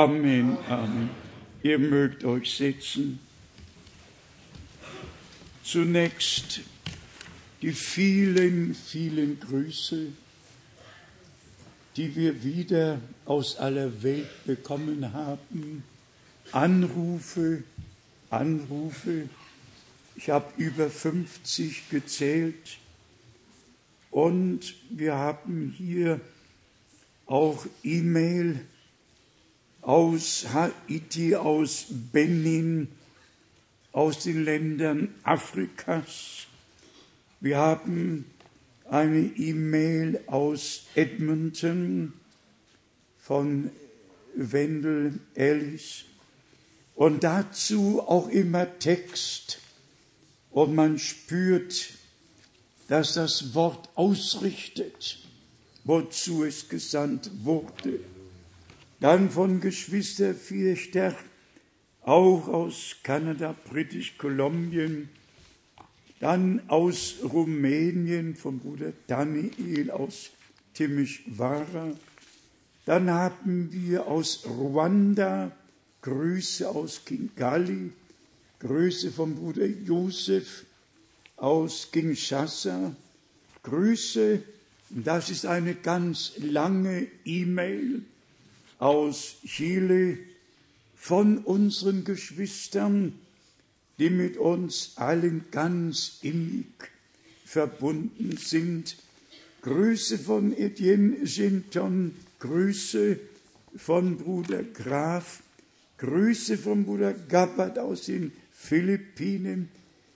Amen, Amen. Ihr mögt euch setzen. Zunächst die vielen, vielen Grüße, die wir wieder aus aller Welt bekommen haben. Anrufe, Anrufe. Ich habe über 50 gezählt. Und wir haben hier auch E-Mail aus Haiti, aus Benin, aus den Ländern Afrikas. Wir haben eine E-Mail aus Edmonton von Wendell Ellis und dazu auch immer Text. Und man spürt, dass das Wort ausrichtet, wozu es gesandt wurde. Dann von Geschwister Vierchter, auch aus Kanada, British Kolumbien, dann aus Rumänien vom Bruder Daniel aus Timișoara, dann haben wir aus Ruanda Grüße aus Kigali, Grüße vom Bruder Josef aus Kinshasa, Grüße, das ist eine ganz lange E-Mail aus Chile von unseren Geschwistern, die mit uns allen ganz innig verbunden sind. Grüße von Etienne Ginton, Grüße von Bruder Graf, Grüße von Bruder Gabbard aus den Philippinen,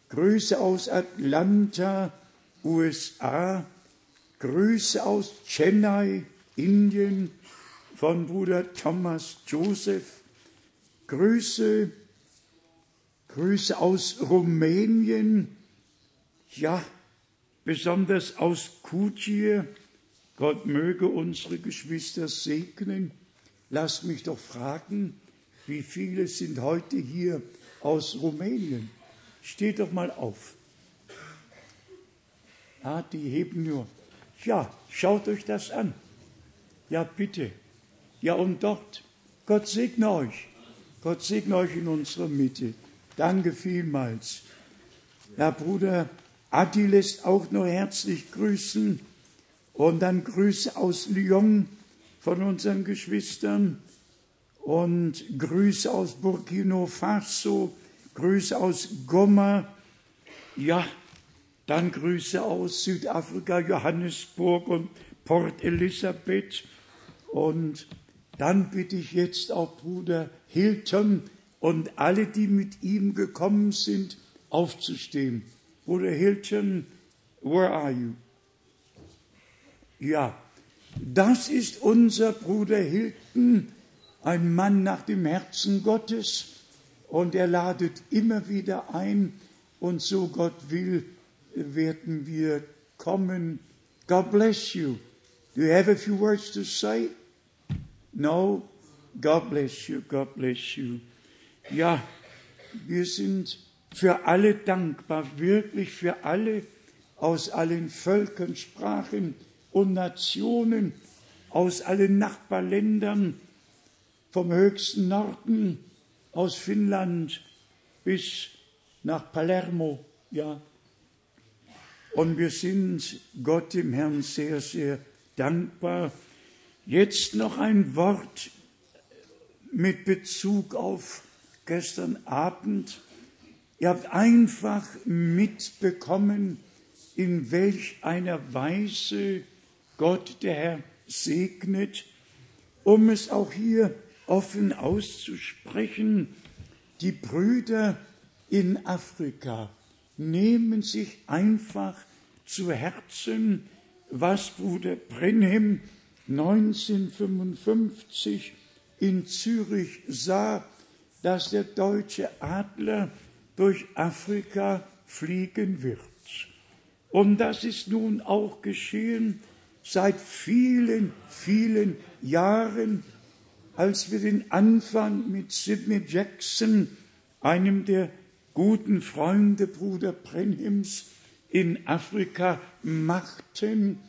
Grüße aus Atlanta, USA, Grüße aus Chennai, Indien, von Bruder Thomas Joseph. Grüße, Grüße aus Rumänien, ja, besonders aus Kutje. Gott möge unsere Geschwister segnen. Lass mich doch fragen, wie viele sind heute hier aus Rumänien? Steht doch mal auf. Ah, die heben nur. Ja, schaut euch das an. Ja, bitte. Ja, und dort, Gott segne euch. Gott segne euch in unserer Mitte. Danke vielmals. Herr Bruder Adi lässt auch nur herzlich grüßen und dann Grüße aus Lyon von unseren Geschwistern und Grüße aus Burkina Faso, Grüße aus Goma, ja, dann Grüße aus Südafrika, Johannesburg und Port Elizabeth und dann bitte ich jetzt auch Bruder Hilton und alle, die mit ihm gekommen sind, aufzustehen. Bruder Hilton, where are you? Ja, das ist unser Bruder Hilton, ein Mann nach dem Herzen Gottes und er ladet immer wieder ein und so Gott will, werden wir kommen. God bless you. Do you have a few words to say? No, God bless you, God bless you. Ja, wir sind für alle dankbar, wirklich für alle aus allen Völkern, Sprachen und Nationen, aus allen Nachbarländern, vom höchsten Norden, aus Finnland bis nach Palermo, ja. Und wir sind Gott dem Herrn sehr, sehr dankbar Jetzt noch ein Wort mit Bezug auf gestern Abend. Ihr habt einfach mitbekommen, in welch einer Weise Gott der Herr segnet, um es auch hier offen auszusprechen. Die Brüder in Afrika nehmen sich einfach zu Herzen, was Bruder Brenhem 1955 in Zürich sah, dass der deutsche Adler durch Afrika fliegen wird. Und das ist nun auch geschehen seit vielen, vielen Jahren, als wir den Anfang mit Sidney Jackson, einem der guten Freunde Bruder Brenhims, in Afrika machten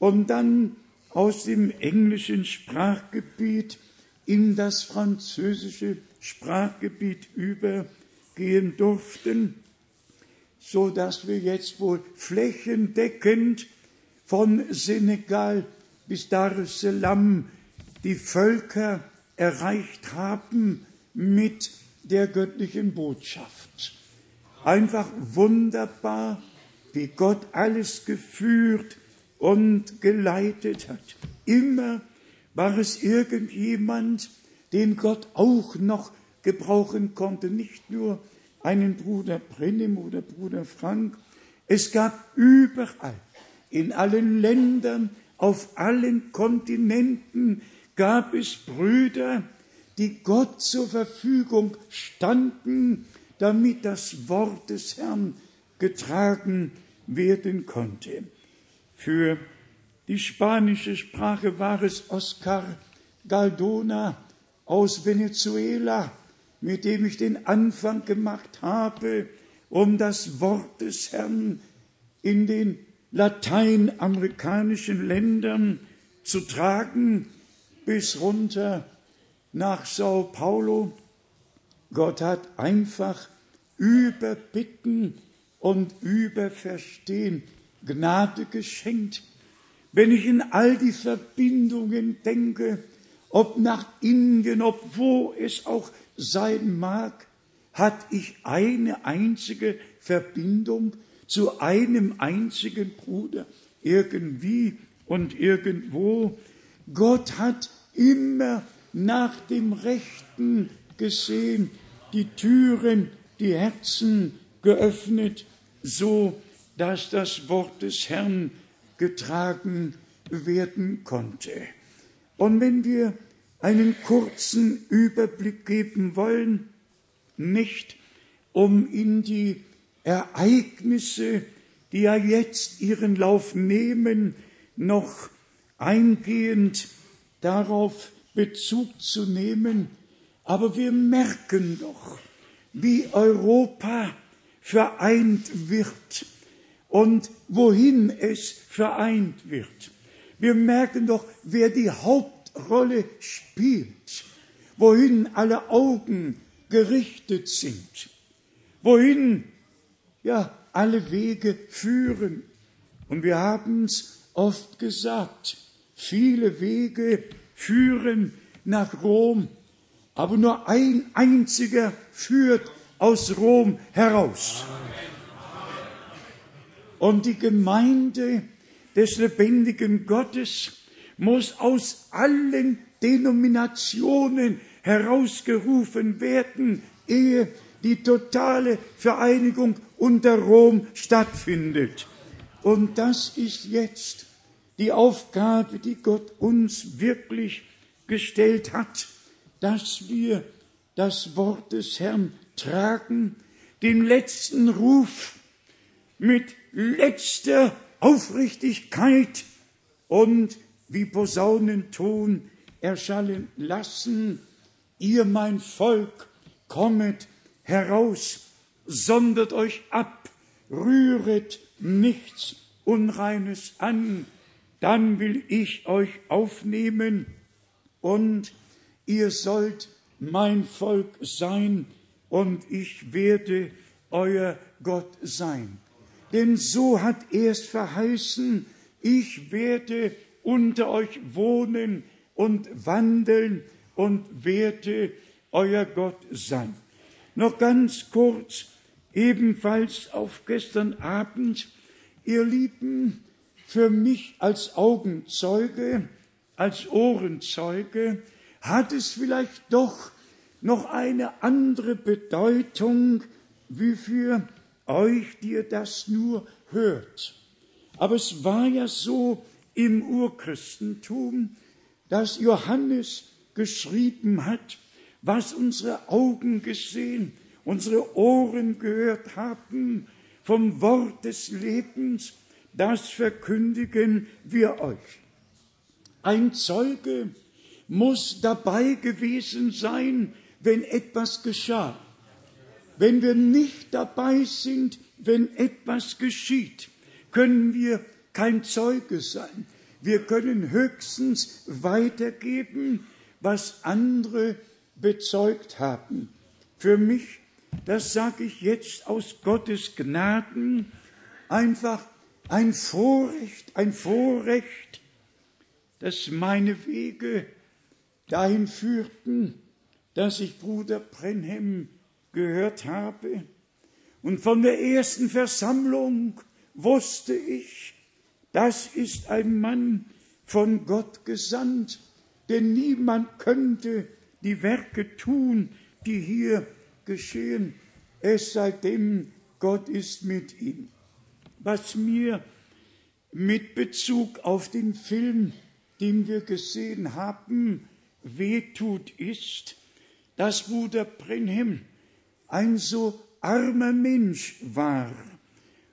und dann aus dem englischen Sprachgebiet in das französische Sprachgebiet übergehen durften, so dass wir jetzt wohl flächendeckend von Senegal bis Dar es Salaam die Völker erreicht haben mit der göttlichen Botschaft. Einfach wunderbar, wie Gott alles geführt und geleitet hat. Immer war es irgendjemand, den Gott auch noch gebrauchen konnte, nicht nur einen Bruder Brennim oder Bruder Frank. Es gab überall, in allen Ländern, auf allen Kontinenten gab es Brüder, die Gott zur Verfügung standen, damit das Wort des Herrn getragen werden konnte. Für die spanische Sprache war es Oscar Galdona aus Venezuela, mit dem ich den Anfang gemacht habe, um das Wort des Herrn in den lateinamerikanischen Ländern zu tragen, bis runter nach Sao Paulo. Gott hat einfach über Bitten und über Verstehen Gnade geschenkt. Wenn ich in all die Verbindungen denke, ob nach Indien, ob wo es auch sein mag, hat ich eine einzige Verbindung zu einem einzigen Bruder, irgendwie und irgendwo. Gott hat immer nach dem Rechten gesehen, die Türen, die Herzen geöffnet, so dass das Wort des Herrn getragen werden konnte. Und wenn wir einen kurzen Überblick geben wollen, nicht um in die Ereignisse, die ja jetzt ihren Lauf nehmen, noch eingehend darauf Bezug zu nehmen, aber wir merken doch, wie Europa vereint wird und wohin es vereint wird. Wir merken doch, wer die Hauptrolle spielt, wohin alle Augen gerichtet sind, wohin ja alle Wege führen. Und wir haben es oft gesagt, viele Wege führen nach Rom, aber nur ein einziger führt aus Rom heraus. Und die Gemeinde des lebendigen Gottes muss aus allen Denominationen herausgerufen werden, ehe die totale Vereinigung unter Rom stattfindet. Und das ist jetzt die Aufgabe, die Gott uns wirklich gestellt hat, dass wir das Wort des Herrn tragen, den letzten Ruf mit letzter Aufrichtigkeit und wie Posaunenton erschallen lassen, ihr mein Volk, kommet heraus, sondert euch ab, rühret nichts Unreines an, dann will ich euch aufnehmen und ihr sollt mein Volk sein und ich werde euer Gott sein. Denn so hat er es verheißen, ich werde unter euch wohnen und wandeln und werde euer Gott sein. Noch ganz kurz, ebenfalls auf gestern Abend, ihr Lieben, für mich als Augenzeuge, als Ohrenzeuge, hat es vielleicht doch noch eine andere Bedeutung wie für euch, die ihr das nur hört. Aber es war ja so im Urchristentum, dass Johannes geschrieben hat, was unsere Augen gesehen, unsere Ohren gehört haben vom Wort des Lebens, das verkündigen wir euch. Ein Zeuge muss dabei gewesen sein, wenn etwas geschah. Wenn wir nicht dabei sind, wenn etwas geschieht, können wir kein Zeuge sein. Wir können höchstens weitergeben, was andere bezeugt haben. Für mich, das sage ich jetzt aus Gottes Gnaden, einfach ein Vorrecht, ein Vorrecht, dass meine Wege dahin führten, dass ich Bruder Brenhem gehört habe. Und von der ersten Versammlung wusste ich, das ist ein Mann von Gott gesandt, denn niemand könnte die Werke tun, die hier geschehen, es sei denn, Gott ist mit ihm. Was mir mit Bezug auf den Film, den wir gesehen haben, wehtut, ist, dass Bruder Brenhem ein so armer Mensch war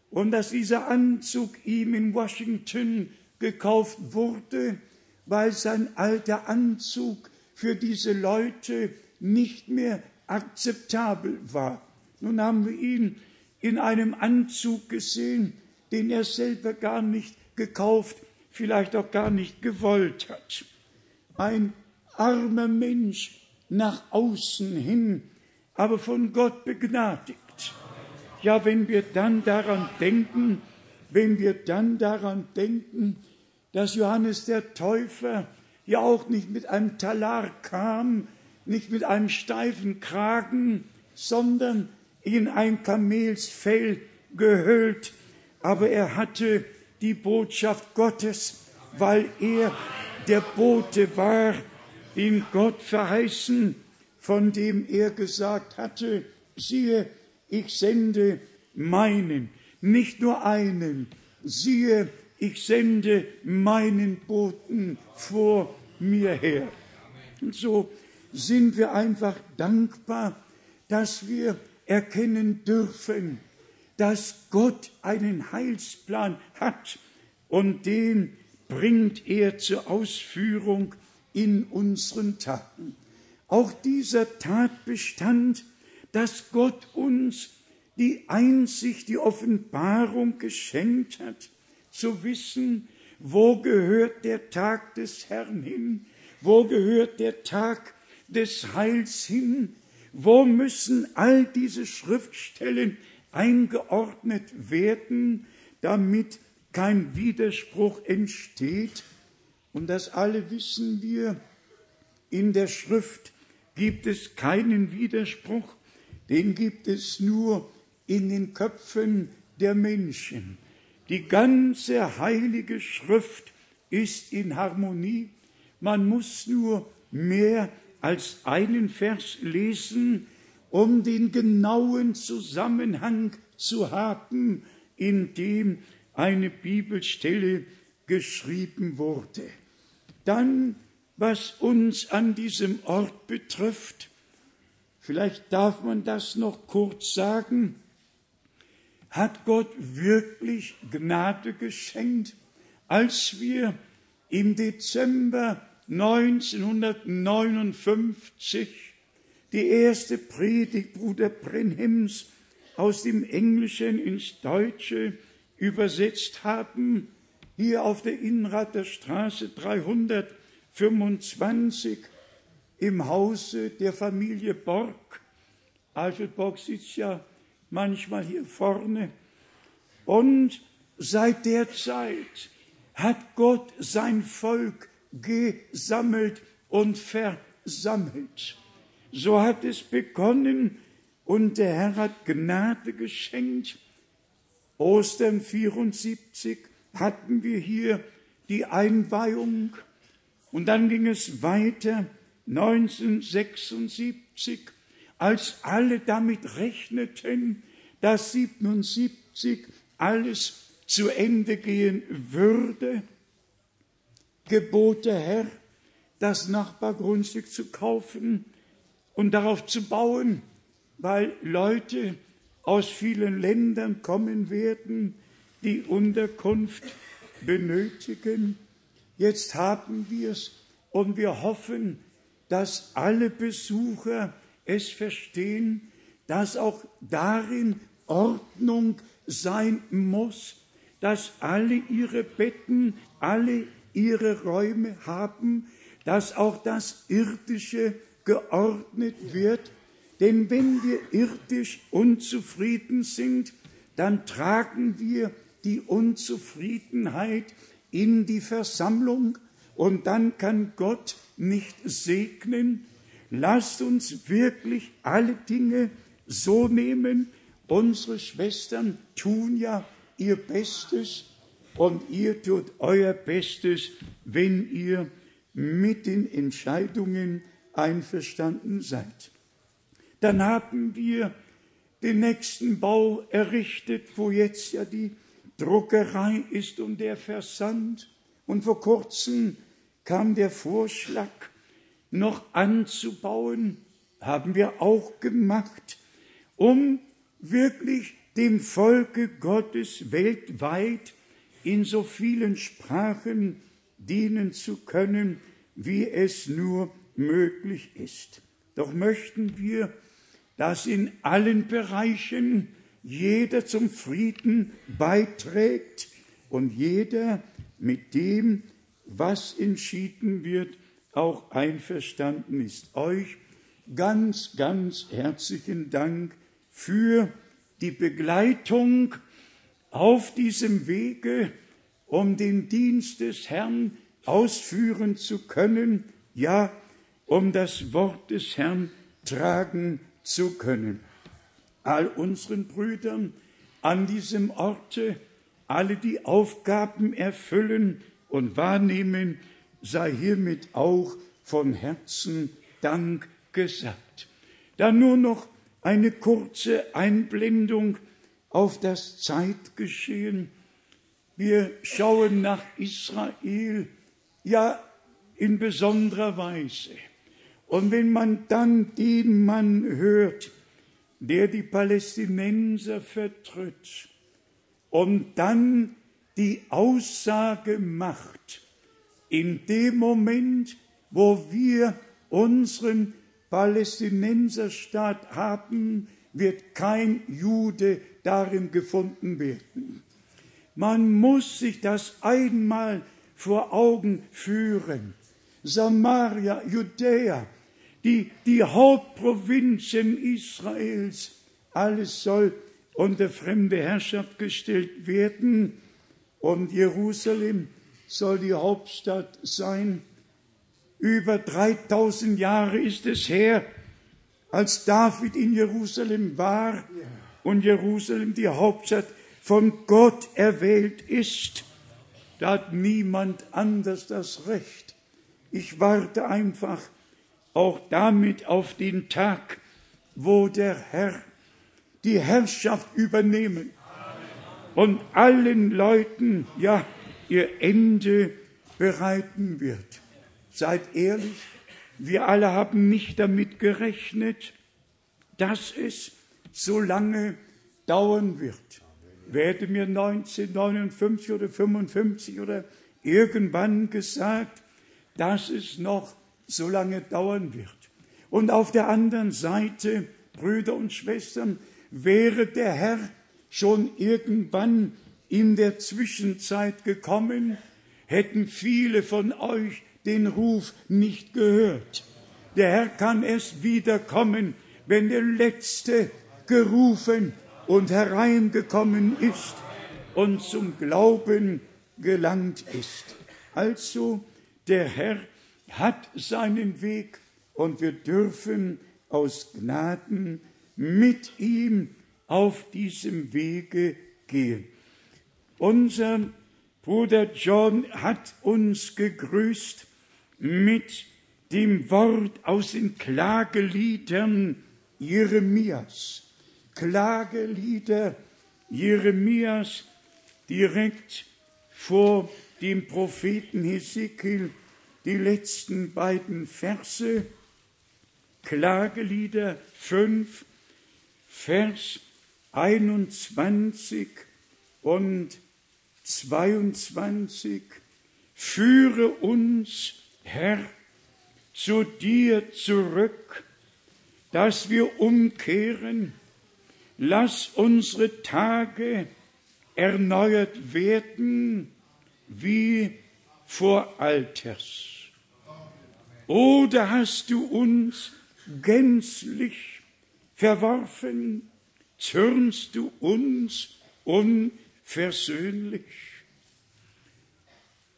und dass dieser Anzug ihm in Washington gekauft wurde, weil sein alter Anzug für diese Leute nicht mehr akzeptabel war. Nun haben wir ihn in einem Anzug gesehen, den er selber gar nicht gekauft, vielleicht auch gar nicht gewollt hat. Ein armer Mensch nach außen hin, aber von Gott begnadigt. Ja, wenn wir dann daran denken, wenn wir dann daran denken, dass Johannes der Täufer ja auch nicht mit einem Talar kam, nicht mit einem steifen Kragen, sondern in ein Kamelsfell gehüllt, aber er hatte die Botschaft Gottes, weil er der Bote war, den Gott verheißen, von dem er gesagt hatte, siehe, ich sende meinen, nicht nur einen, siehe, ich sende meinen Boten vor mir her. Und so sind wir einfach dankbar, dass wir erkennen dürfen, dass Gott einen Heilsplan hat und den bringt er zur Ausführung in unseren Taten. Auch dieser Tatbestand, dass Gott uns die Einsicht, die Offenbarung geschenkt hat, zu wissen, wo gehört der Tag des Herrn hin, wo gehört der Tag des Heils hin, wo müssen all diese Schriftstellen eingeordnet werden, damit kein Widerspruch entsteht. Und das alle wissen wir, in der Schrift gibt es keinen Widerspruch, den gibt es nur in den Köpfen der Menschen. Die ganze heilige Schrift ist in Harmonie. Man muss nur mehr als einen Vers lesen, um den genauen Zusammenhang zu haben, in dem eine Bibelstelle geschrieben wurde. Dann, was uns an diesem Ort betrifft, vielleicht darf man das noch kurz sagen, hat Gott wirklich Gnade geschenkt, als wir im Dezember 1959 die erste Predigt Bruder Brenhems aus dem Englischen ins Deutsche übersetzt haben, hier auf der Innrater Straße 325 im Hause der Familie Borg. Alfred Borg sitzt ja manchmal hier vorne. Und seit der Zeit hat Gott sein Volk gesammelt und versammelt. So hat es begonnen und der Herr hat Gnade geschenkt. Ostern 74 hatten wir hier die Einweihung und dann ging es weiter 1976 als alle damit rechneten, dass 77 alles zu Ende gehen würde, gebot der Herr, das Nachbargrundstück zu kaufen und darauf zu bauen, weil Leute aus vielen Ländern kommen werden, die Unterkunft benötigen. Jetzt haben wir es und wir hoffen, dass alle Besucher es verstehen, dass auch darin Ordnung sein muss, dass alle ihre Betten, alle ihre Räume haben, dass auch das Irdische geordnet wird. Denn wenn wir irdisch unzufrieden sind, dann tragen wir die Unzufriedenheit in die Versammlung und dann kann Gott nicht segnen. Lasst uns wirklich alle Dinge so nehmen. Unsere Schwestern tun ja ihr Bestes und ihr tut euer Bestes, wenn ihr mit den Entscheidungen einverstanden seid. Dann haben wir den nächsten Bau errichtet, wo jetzt ja die Druckerei ist und der Versand. Und vor kurzem kam der Vorschlag, noch anzubauen, haben wir auch gemacht, um wirklich dem Volke Gottes weltweit in so vielen Sprachen dienen zu können, wie es nur möglich ist. Doch möchten wir, dass in allen Bereichen jeder zum Frieden beiträgt und jeder mit dem, was entschieden wird, auch einverstanden ist. Euch ganz, ganz herzlichen Dank für die Begleitung auf diesem Wege, um den Dienst des Herrn ausführen zu können, ja, um das Wort des Herrn tragen zu können. All unseren Brüdern an diesem Orte, alle die Aufgaben erfüllen und wahrnehmen, sei hiermit auch von Herzen Dank gesagt. Dann nur noch eine kurze Einblendung auf das Zeitgeschehen. Wir schauen nach Israel, ja in besonderer Weise. Und wenn man dann den Mann hört, der die Palästinenser vertritt und dann die Aussage macht, in dem Moment, wo wir unseren Palästinenserstaat haben, wird kein Jude darin gefunden werden. Man muss sich das einmal vor Augen führen. Samaria, Judäa, die, die Hauptprovinzen Israels, alles soll unter fremde Herrschaft gestellt werden und Jerusalem soll die Hauptstadt sein. Über 3000 Jahre ist es her, als David in Jerusalem war und Jerusalem die Hauptstadt von Gott erwählt ist. Da hat niemand anders das Recht. Ich warte einfach auch damit auf den Tag, wo der Herr die Herrschaft übernehmen und allen Leuten, ja, ihr Ende bereiten wird. Seid ehrlich, wir alle haben nicht damit gerechnet, dass es so lange dauern wird. Wer hätte mir 1959 oder 55 oder irgendwann gesagt, dass es noch so lange dauern wird. Und auf der anderen Seite, Brüder und Schwestern, wäre der Herr schon irgendwann in der Zwischenzeit gekommen, hätten viele von euch den Ruf nicht gehört. Der Herr kann erst wiederkommen, wenn der Letzte gerufen und hereingekommen ist und zum Glauben gelangt ist. Also der Herr hat seinen Weg und wir dürfen aus Gnaden mit ihm auf diesem Wege gehen. Unser Bruder John hat uns gegrüßt mit dem Wort aus den Klageliedern Jeremias. Klagelieder Jeremias direkt vor dem Propheten Hesekiel, die letzten beiden Verse, Klagelieder 5, Vers 21 und 22. Führe uns, Herr, zu dir zurück, dass wir umkehren. Lass unsere Tage erneuert werden wie vor Alters. Oder hast du uns gänzlich verworfen? Zürnst du uns unversöhnlich?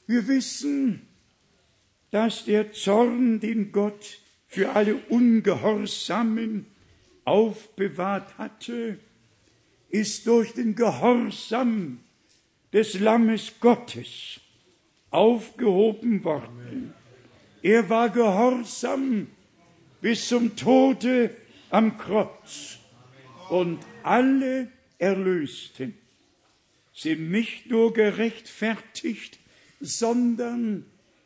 Wir wissen, dass der Zorn, den Gott für alle Ungehorsamen aufbewahrt hatte, ist durch den Gehorsam des Lammes Gottes aufgehoben worden. Er war gehorsam bis zum Tode am Kreuz. Und alle Erlösten sind nicht nur gerechtfertigt, sondern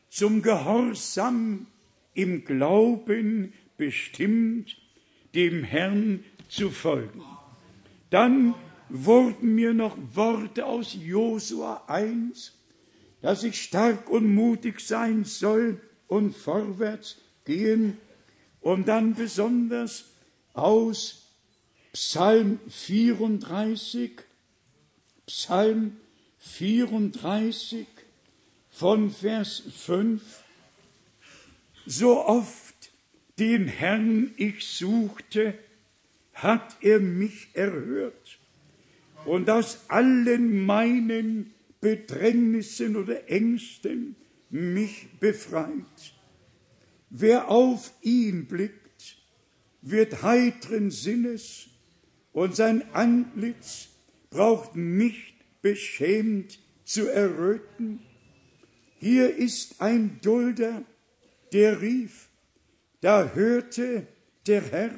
zum Gehorsam im Glauben bestimmt, dem Herrn zu folgen. Dann wurden mir noch Worte aus Josua 1, dass ich stark und mutig sein soll und vorwärts gehen und dann besonders aus Psalm 34, Psalm 34 von Vers 5, so oft den Herrn ich suchte, hat er mich erhört. Und aus allen meinen Bedrängnissen oder Ängsten mich befreit. Wer auf ihn blickt, wird heitren Sinnes und sein Antlitz braucht nicht beschämt zu erröten. Hier ist ein Dulder, der rief, da hörte der Herr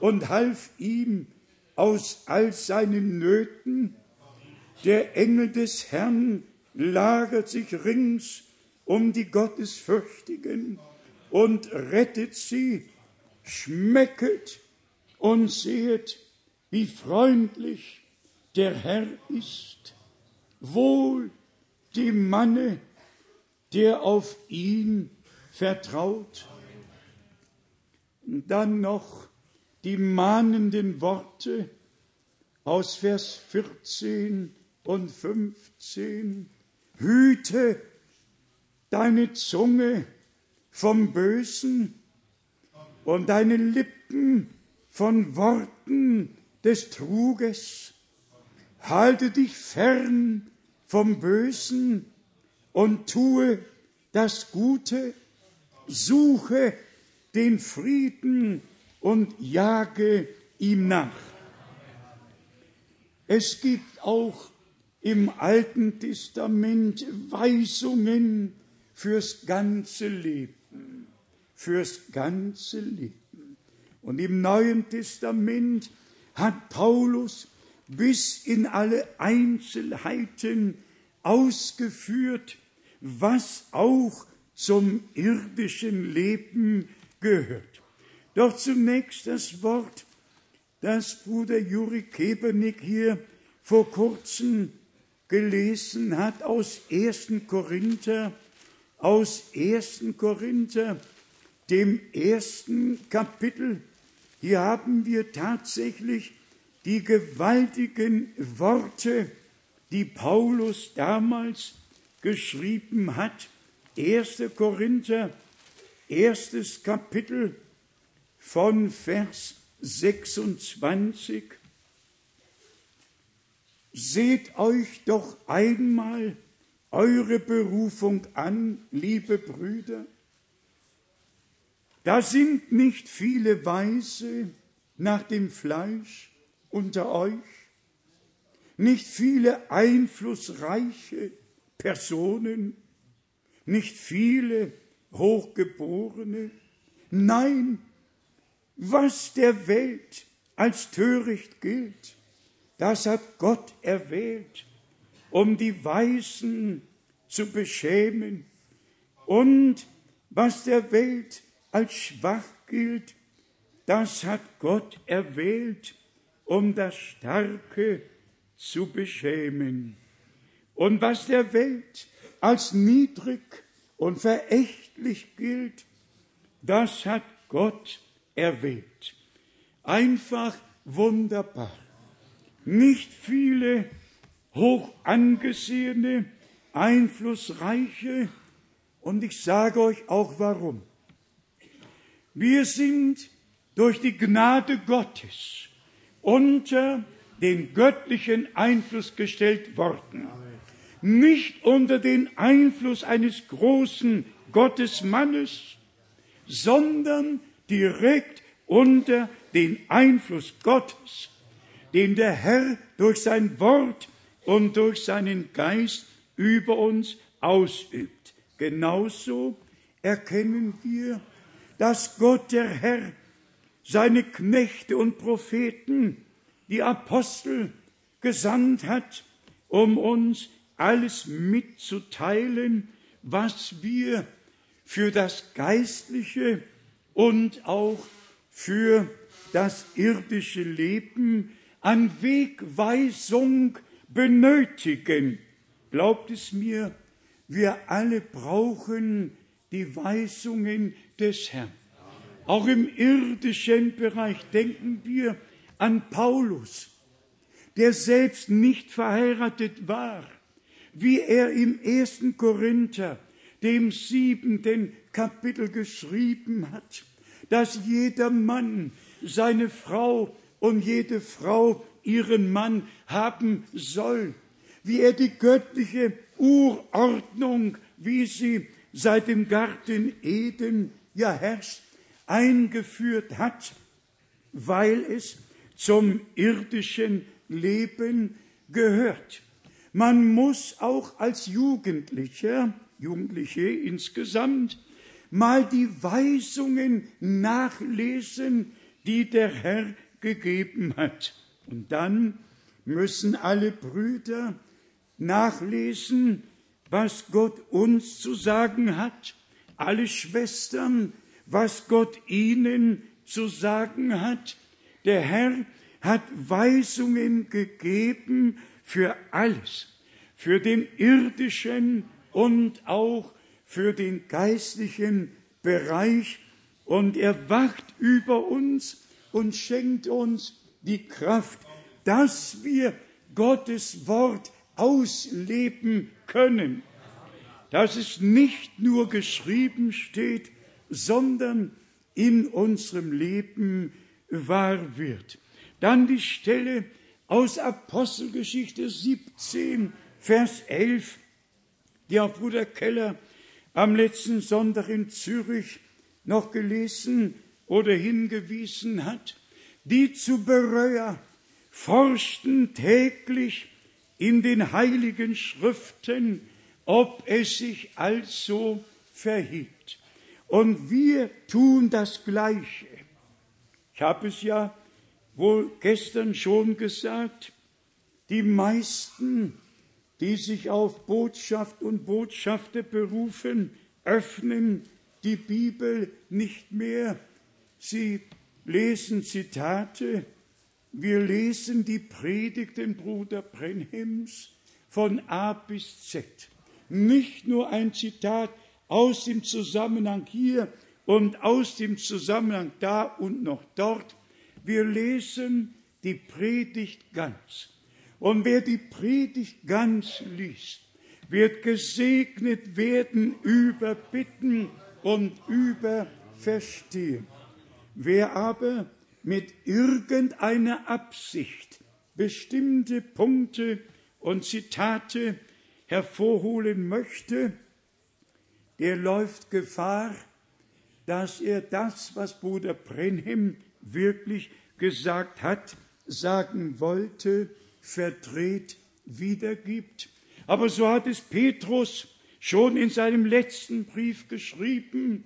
und half ihm aus all seinen Nöten. Der Engel des Herrn lagert sich rings um die Gottesfürchtigen und rettet sie. Schmecket und sehet, wie freundlich der Herr ist. Wohl dem Manne, der auf ihn vertraut. Dann noch die mahnenden Worte aus Vers 14 und 15. Hüte deine Zunge vom Bösen und deine Lippen von Worten des Truges. Halte dich fern vom Bösen und tue das Gute, suche den Frieden und jage ihm nach. Es gibt auch im Alten Testament Weisungen fürs ganze Leben, fürs ganze Leben. Und im Neuen Testament hat Paulus bis in alle Einzelheiten ausgeführt, was auch zum irdischen Leben gehört. Doch zunächst das Wort, das Bruder Juri Kebernick hier vor kurzem gelesen hat aus 1. Korinther, aus 1. Korinther, dem ersten Kapitel. Hier haben wir tatsächlich die gewaltigen Worte, die Paulus damals geschrieben hat. 1. Korinther, erstes Kapitel von Vers 26. Seht euch doch einmal eure Berufung an, liebe Brüder. Da sind nicht viele Weise nach dem Fleisch unter euch, nicht viele einflussreiche Personen, nicht viele Hochgeborene. Nein, was der Welt als töricht gilt, das hat Gott erwählt, um die Weisen zu beschämen. Und was der Welt als schwach gilt, das hat Gott erwählt, um das Starke zu beschämen. Und was der Welt als niedrig und verächtlich gilt, das hat Gott erwählt. Einfach wunderbar. Nicht viele hoch angesehene, einflussreiche, und ich sage euch auch warum. Wir sind durch die Gnade Gottes unter den göttlichen Einfluss gestellt worden. Nicht unter den Einfluss eines großen Gottesmannes, sondern direkt unter den Einfluss Gottes, den der Herr durch sein Wort und durch seinen Geist über uns ausübt. Genauso erkennen wir, dass Gott der Herr seine Knechte und Propheten, die Apostel, gesandt hat, um uns alles mitzuteilen, was wir für das Geistliche und auch für das irdische Leben an Wegweisung benötigen. Glaubt es mir, wir alle brauchen die Weisungen des Herrn. Auch im irdischen Bereich denken wir an Paulus, der selbst nicht verheiratet war, wie er im ersten Korinther, dem siebenten Kapitel geschrieben hat, dass jeder Mann seine Frau und jede Frau ihren Mann haben soll, wie er die göttliche Urordnung, wie sie seit dem Garten Eden ja herrscht, eingeführt hat, weil es zum irdischen Leben gehört. Man muss auch als Jugendlicher, Jugendliche insgesamt, mal die Weisungen nachlesen, die der Herr gegeben hat. Und dann müssen alle Brüder nachlesen, was Gott uns zu sagen hat, alle Schwestern, was Gott ihnen zu sagen hat. Der Herr hat Weisungen gegeben für alles, für den irdischen und auch für den geistlichen Bereich. Und er wacht über uns und schenkt uns die Kraft, dass wir Gottes Wort ausleben können, dass es nicht nur geschrieben steht, sondern in unserem Leben wahr wird. Dann die Stelle aus Apostelgeschichte 17, Vers 11, die auch Bruder Keller am letzten Sonntag in Zürich noch gelesen oder hingewiesen hat. Die zu Bereuer forschten täglich in den heiligen Schriften, ob es sich also verhielt. Und wir tun das Gleiche. Ich habe es ja wohl gestern schon gesagt, die meisten, die sich auf Botschaft und Botschafter berufen, öffnen die Bibel nicht mehr. Sie lesen Zitate, wir lesen die Predigten Bruder Brenhims von A bis Z. Nicht nur ein Zitat aus dem Zusammenhang hier und aus dem Zusammenhang da und noch dort. Wir lesen die Predigt ganz. Und wer die Predigt ganz liest, wird gesegnet werden über Bitten und über Verstehen. Wer aber mit irgendeiner Absicht bestimmte Punkte und Zitate hervorholen möchte, der läuft Gefahr, dass er das, was Bruder Brenhem wirklich gesagt hat, sagen wollte, verdreht wiedergibt. Aber so hat es Petrus schon in seinem letzten Brief geschrieben,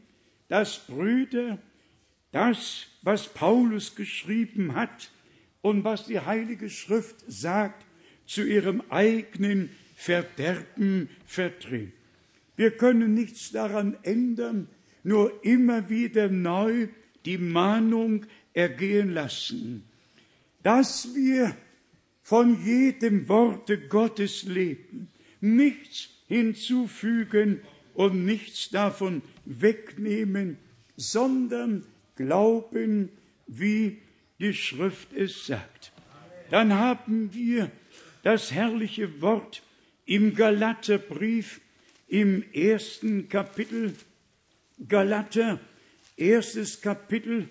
dass Brüder das, was Paulus geschrieben hat und was die Heilige Schrift sagt, zu ihrem eigenen Verderben verdreht. Wir können nichts daran ändern, nur immer wieder neu die Mahnung ergehen lassen, dass wir von jedem Worte Gottes leben, nichts hinzufügen und nichts davon wegnehmen, sondern glauben, wie die Schrift es sagt. Dann haben wir das herrliche Wort im Galaterbrief im ersten Kapitel Galater erstes Kapitel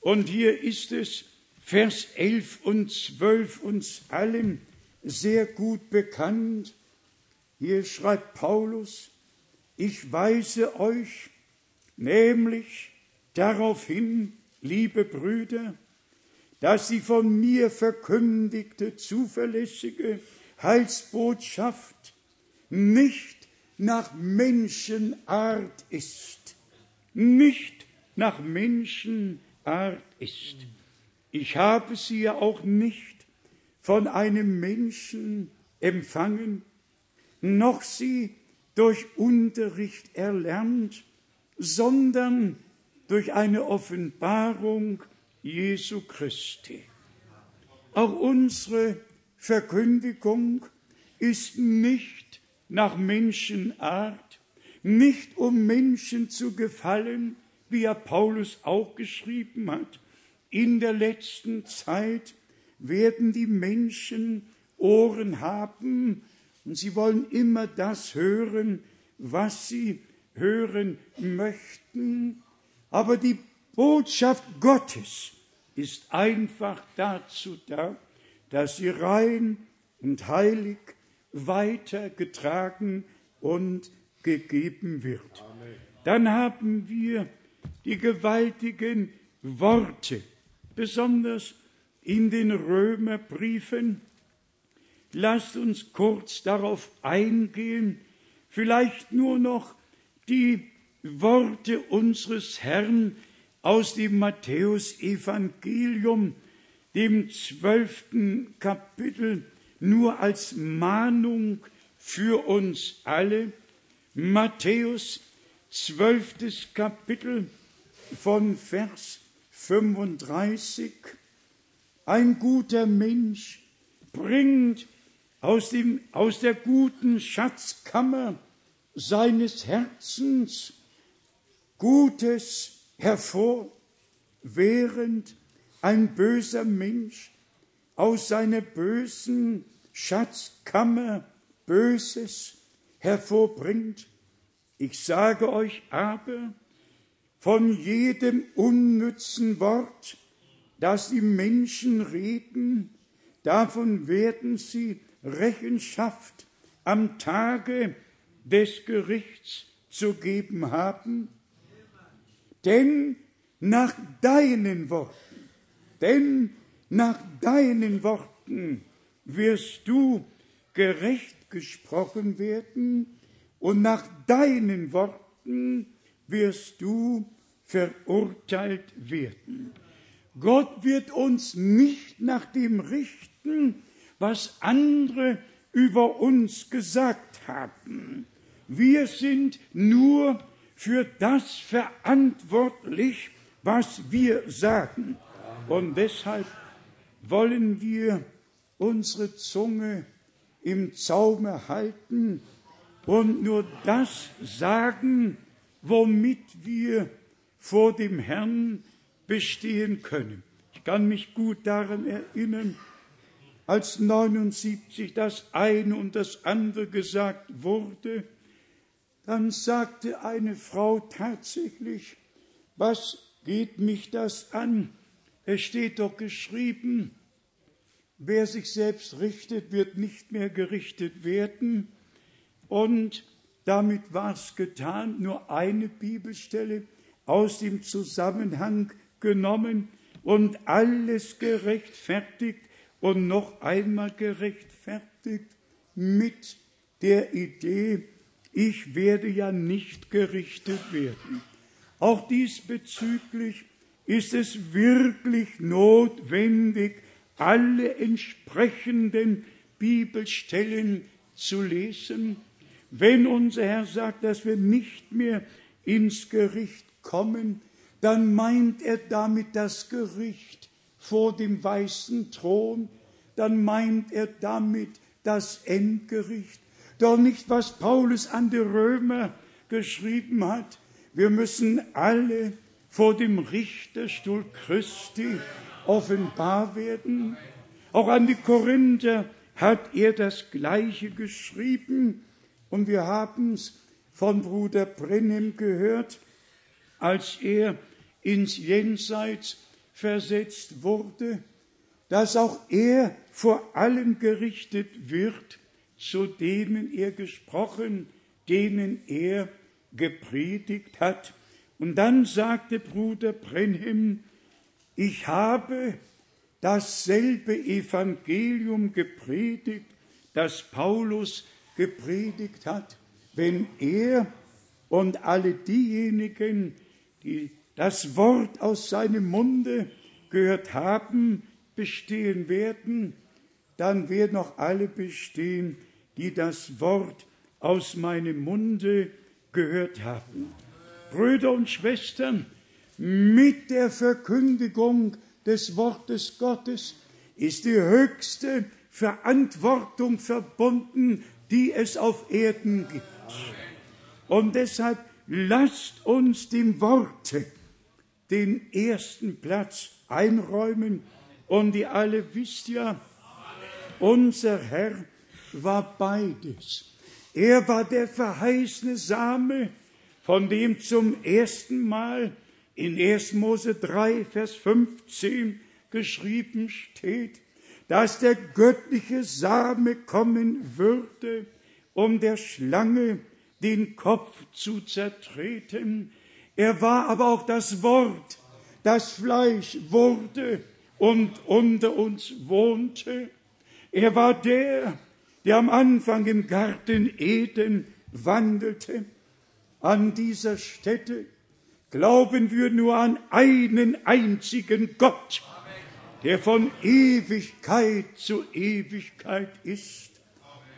und hier ist es Vers 11 und 12 uns allen sehr gut bekannt. Hier schreibt Paulus, ich weise euch nämlich darauf hin, liebe Brüder, dass die von mir verkündigte zuverlässige Heilsbotschaft nicht nach Menschenart ist, nicht nach Menschenart ist. Ich habe sie ja auch nicht von einem Menschen empfangen, noch sie durch Unterricht erlernt, sondern durch eine Offenbarung Jesu Christi. Auch unsere Verkündigung ist nicht nach Menschenart, nicht um Menschen zu gefallen, wie er Paulus auch geschrieben hat. In der letzten Zeit werden die Menschen Ohren haben und sie wollen immer das hören, was sie hören möchten. Aber die Botschaft Gottes ist einfach dazu da, dass sie rein und heilig weitergetragen und gegeben wird. Dann haben wir die gewaltigen Worte, besonders in den Römerbriefen. Lasst uns kurz darauf eingehen, vielleicht nur noch die Worte unseres Herrn aus dem Matthäusevangelium, dem zwölften Kapitel, nur als Mahnung für uns alle. Matthäus, zwölftes Kapitel von Vers 35. Ein guter Mensch bringt aus, dem, aus der guten Schatzkammer seines Herzens Gutes hervor, während ein böser Mensch aus seiner bösen Schatzkammer Böses hervorbringt. Ich sage euch aber, von jedem unnützen Wort, das die Menschen reden, davon werden sie Rechenschaft am Tage des Gerichts zu geben haben. Denn nach deinen Worten, denn nach deinen Worten wirst du gerecht gesprochen werden und nach deinen Worten wirst du verurteilt werden. Gott wird uns nicht nach dem richten, was andere über uns gesagt haben. Wir sind nur für das verantwortlich, was wir sagen. Und deshalb wollen wir unsere Zunge im Zaume halten und nur das sagen, womit wir vor dem Herrn bestehen können. Ich kann mich gut daran erinnern, als 79 das eine und das andere gesagt wurde, dann sagte eine Frau tatsächlich, was geht mich das an? Es steht doch geschrieben, wer sich selbst richtet, wird nicht mehr gerichtet werden. Und damit war es getan, nur eine Bibelstelle aus dem Zusammenhang genommen und alles gerechtfertigt und noch einmal gerechtfertigt mit der Idee, ich werde ja nicht gerichtet werden. Auch diesbezüglich ist es wirklich notwendig, alle entsprechenden Bibelstellen zu lesen. Wenn unser Herr sagt, dass wir nicht mehr ins Gericht kommen, dann meint er damit das Gericht vor dem weißen Thron, dann meint er damit das Endgericht, doch nicht, was Paulus an die Römer geschrieben hat. Wir müssen alle vor dem Richterstuhl Christi offenbar werden. Auch an die Korinther hat er das Gleiche geschrieben. Und wir haben es von Bruder Brennem gehört. als er ins Jenseits versetzt wurde, dass auch er vor allen gerichtet wird, zu denen er gesprochen, denen er gepredigt hat. Und dann sagte Bruder Brenhem, ich habe dasselbe Evangelium gepredigt, das Paulus gepredigt hat, wenn er und alle diejenigen, die das Wort aus seinem Munde gehört haben, bestehen werden, dann werden auch alle bestehen, die das Wort aus meinem Munde gehört haben. Brüder und Schwestern, mit der Verkündigung des Wortes Gottes ist die höchste Verantwortung verbunden, die es auf Erden gibt. Und deshalb lasst uns dem Worte den ersten Platz einräumen. Und ihr alle wisst ja, unser Herr war beides. Er war der verheißene Same, von dem zum ersten Mal in 1. Mose 3, Vers 15 geschrieben steht, dass der göttliche Same kommen würde, um der Schlange den Kopf zu zertreten. Er war aber auch das Wort, das Fleisch wurde und unter uns wohnte. Er war der, der am Anfang im Garten Eden wandelte. An dieser Stätte glauben wir nur an einen einzigen Gott, der von Ewigkeit zu Ewigkeit ist,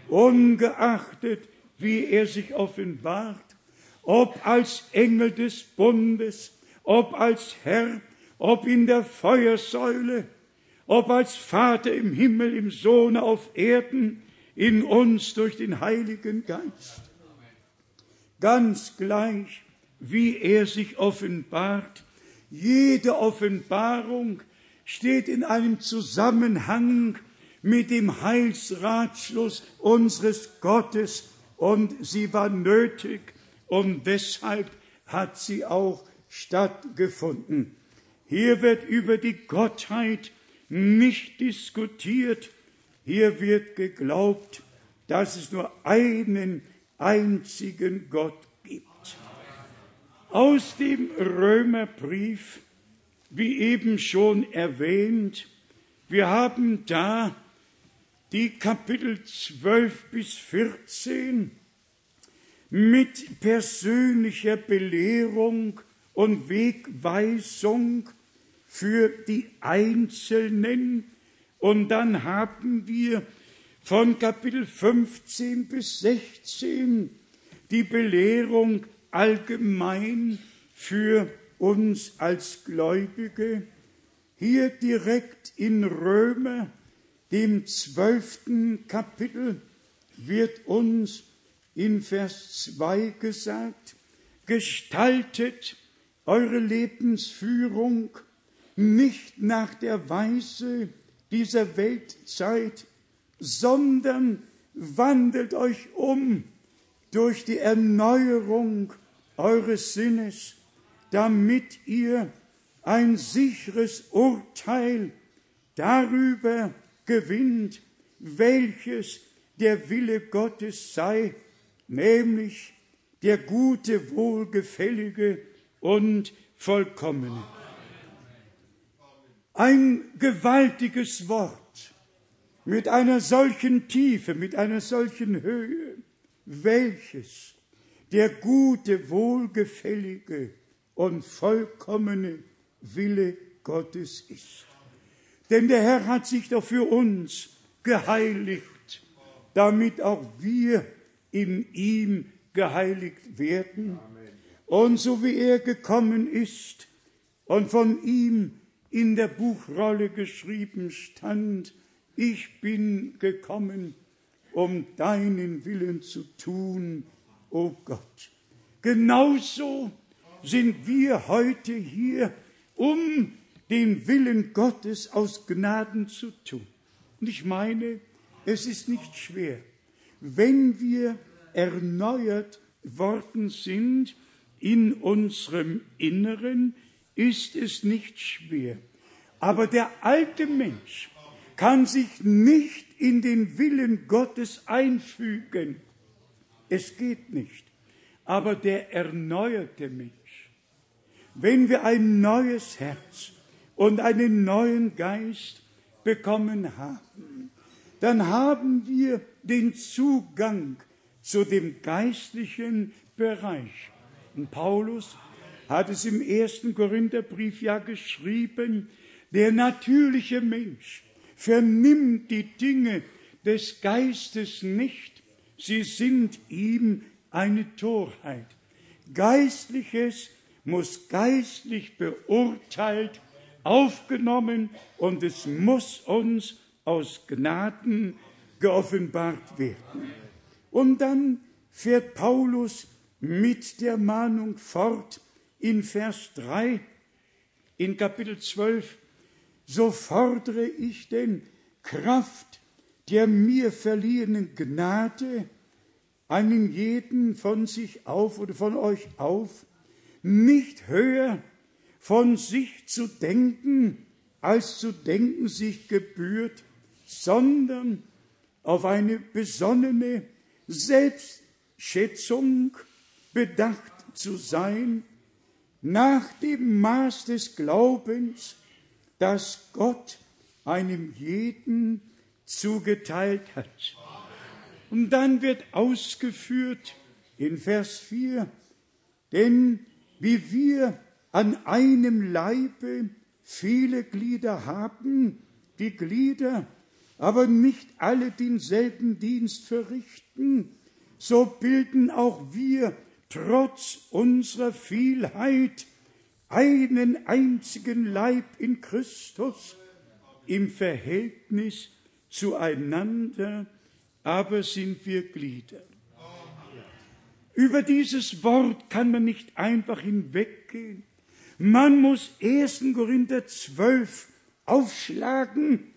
ungeachtet, wie er sich offenbart, ob als Engel des Bundes, ob als Herr, ob in der Feuersäule, ob als Vater im Himmel, im Sohne auf Erden, in uns durch den Heiligen Geist. Ganz gleich, wie er sich offenbart, jede Offenbarung steht in einem Zusammenhang mit dem Heilsratschluss unseres Gottes und sie war nötig und deshalb hat sie auch stattgefunden. Hier wird über die Gottheit nicht diskutiert, hier wird geglaubt, dass es nur einen einzigen Gott gibt. Aus dem Römerbrief, wie eben schon erwähnt, wir haben da die Kapitel 12 bis 14 mit persönlicher Belehrung und Wegweisung für die Einzelnen. Und dann haben wir von Kapitel 15 bis 16 die Belehrung allgemein für uns als Gläubige. Hier direkt in Römer dem zwölften Kapitel wird uns in Vers 2 gesagt, gestaltet eure Lebensführung nicht nach der Weise dieser Weltzeit, sondern wandelt euch um durch die Erneuerung eures Sinnes, damit ihr ein sicheres Urteil darüber gewinnt, welches der Wille Gottes sei, nämlich der gute, wohlgefällige und vollkommene. Ein gewaltiges Wort mit einer solchen Tiefe, mit einer solchen Höhe, welches der gute, wohlgefällige und vollkommene Wille Gottes ist. Denn der Herr hat sich doch für uns geheiligt, damit auch wir in ihm geheiligt werden. Und so wie er gekommen ist und von ihm in der Buchrolle geschrieben stand, ich bin gekommen, um deinen Willen zu tun, o oh Gott. Genauso sind wir heute hier, um den Willen Gottes aus Gnaden zu tun. Und ich meine, es ist nicht schwer, wenn wir erneuert worden sind in unserem Inneren ist es nicht schwer. Aber der alte Mensch kann sich nicht in den Willen Gottes einfügen. Es geht nicht. Aber der erneuerte Mensch, wenn wir ein neues Herz und einen neuen Geist bekommen haben, dann haben wir den Zugang zu dem geistlichen Bereich. Und Paulus hat es im ersten Korintherbrief ja geschrieben, der natürliche Mensch vernimmt die Dinge des Geistes nicht, sie sind ihm eine Torheit. Geistliches muss geistlich beurteilt, aufgenommen und es muss uns aus Gnaden geoffenbart werden. Und dann fährt Paulus mit der Mahnung fort in Vers 3 in Kapitel 12 so fordere ich denn Kraft der mir verliehenen Gnade einen jeden von sich auf oder von euch auf, nicht höher von sich zu denken, als zu denken sich gebührt, sondern auf eine besonnene Selbstschätzung bedacht zu sein, nach dem Maß des Glaubens, das Gott einem jeden zugeteilt hat. Und dann wird ausgeführt in Vers 4, denn wie wir an einem Leibe viele Glieder haben, die Glieder aber nicht alle denselben Dienst verrichten, so bilden auch wir trotz unserer Vielheit einen einzigen Leib in Christus im Verhältnis zueinander, aber sind wir Glieder. Über dieses Wort kann man nicht einfach hinweggehen. Man muss 1. Korinther 12 aufschlagen,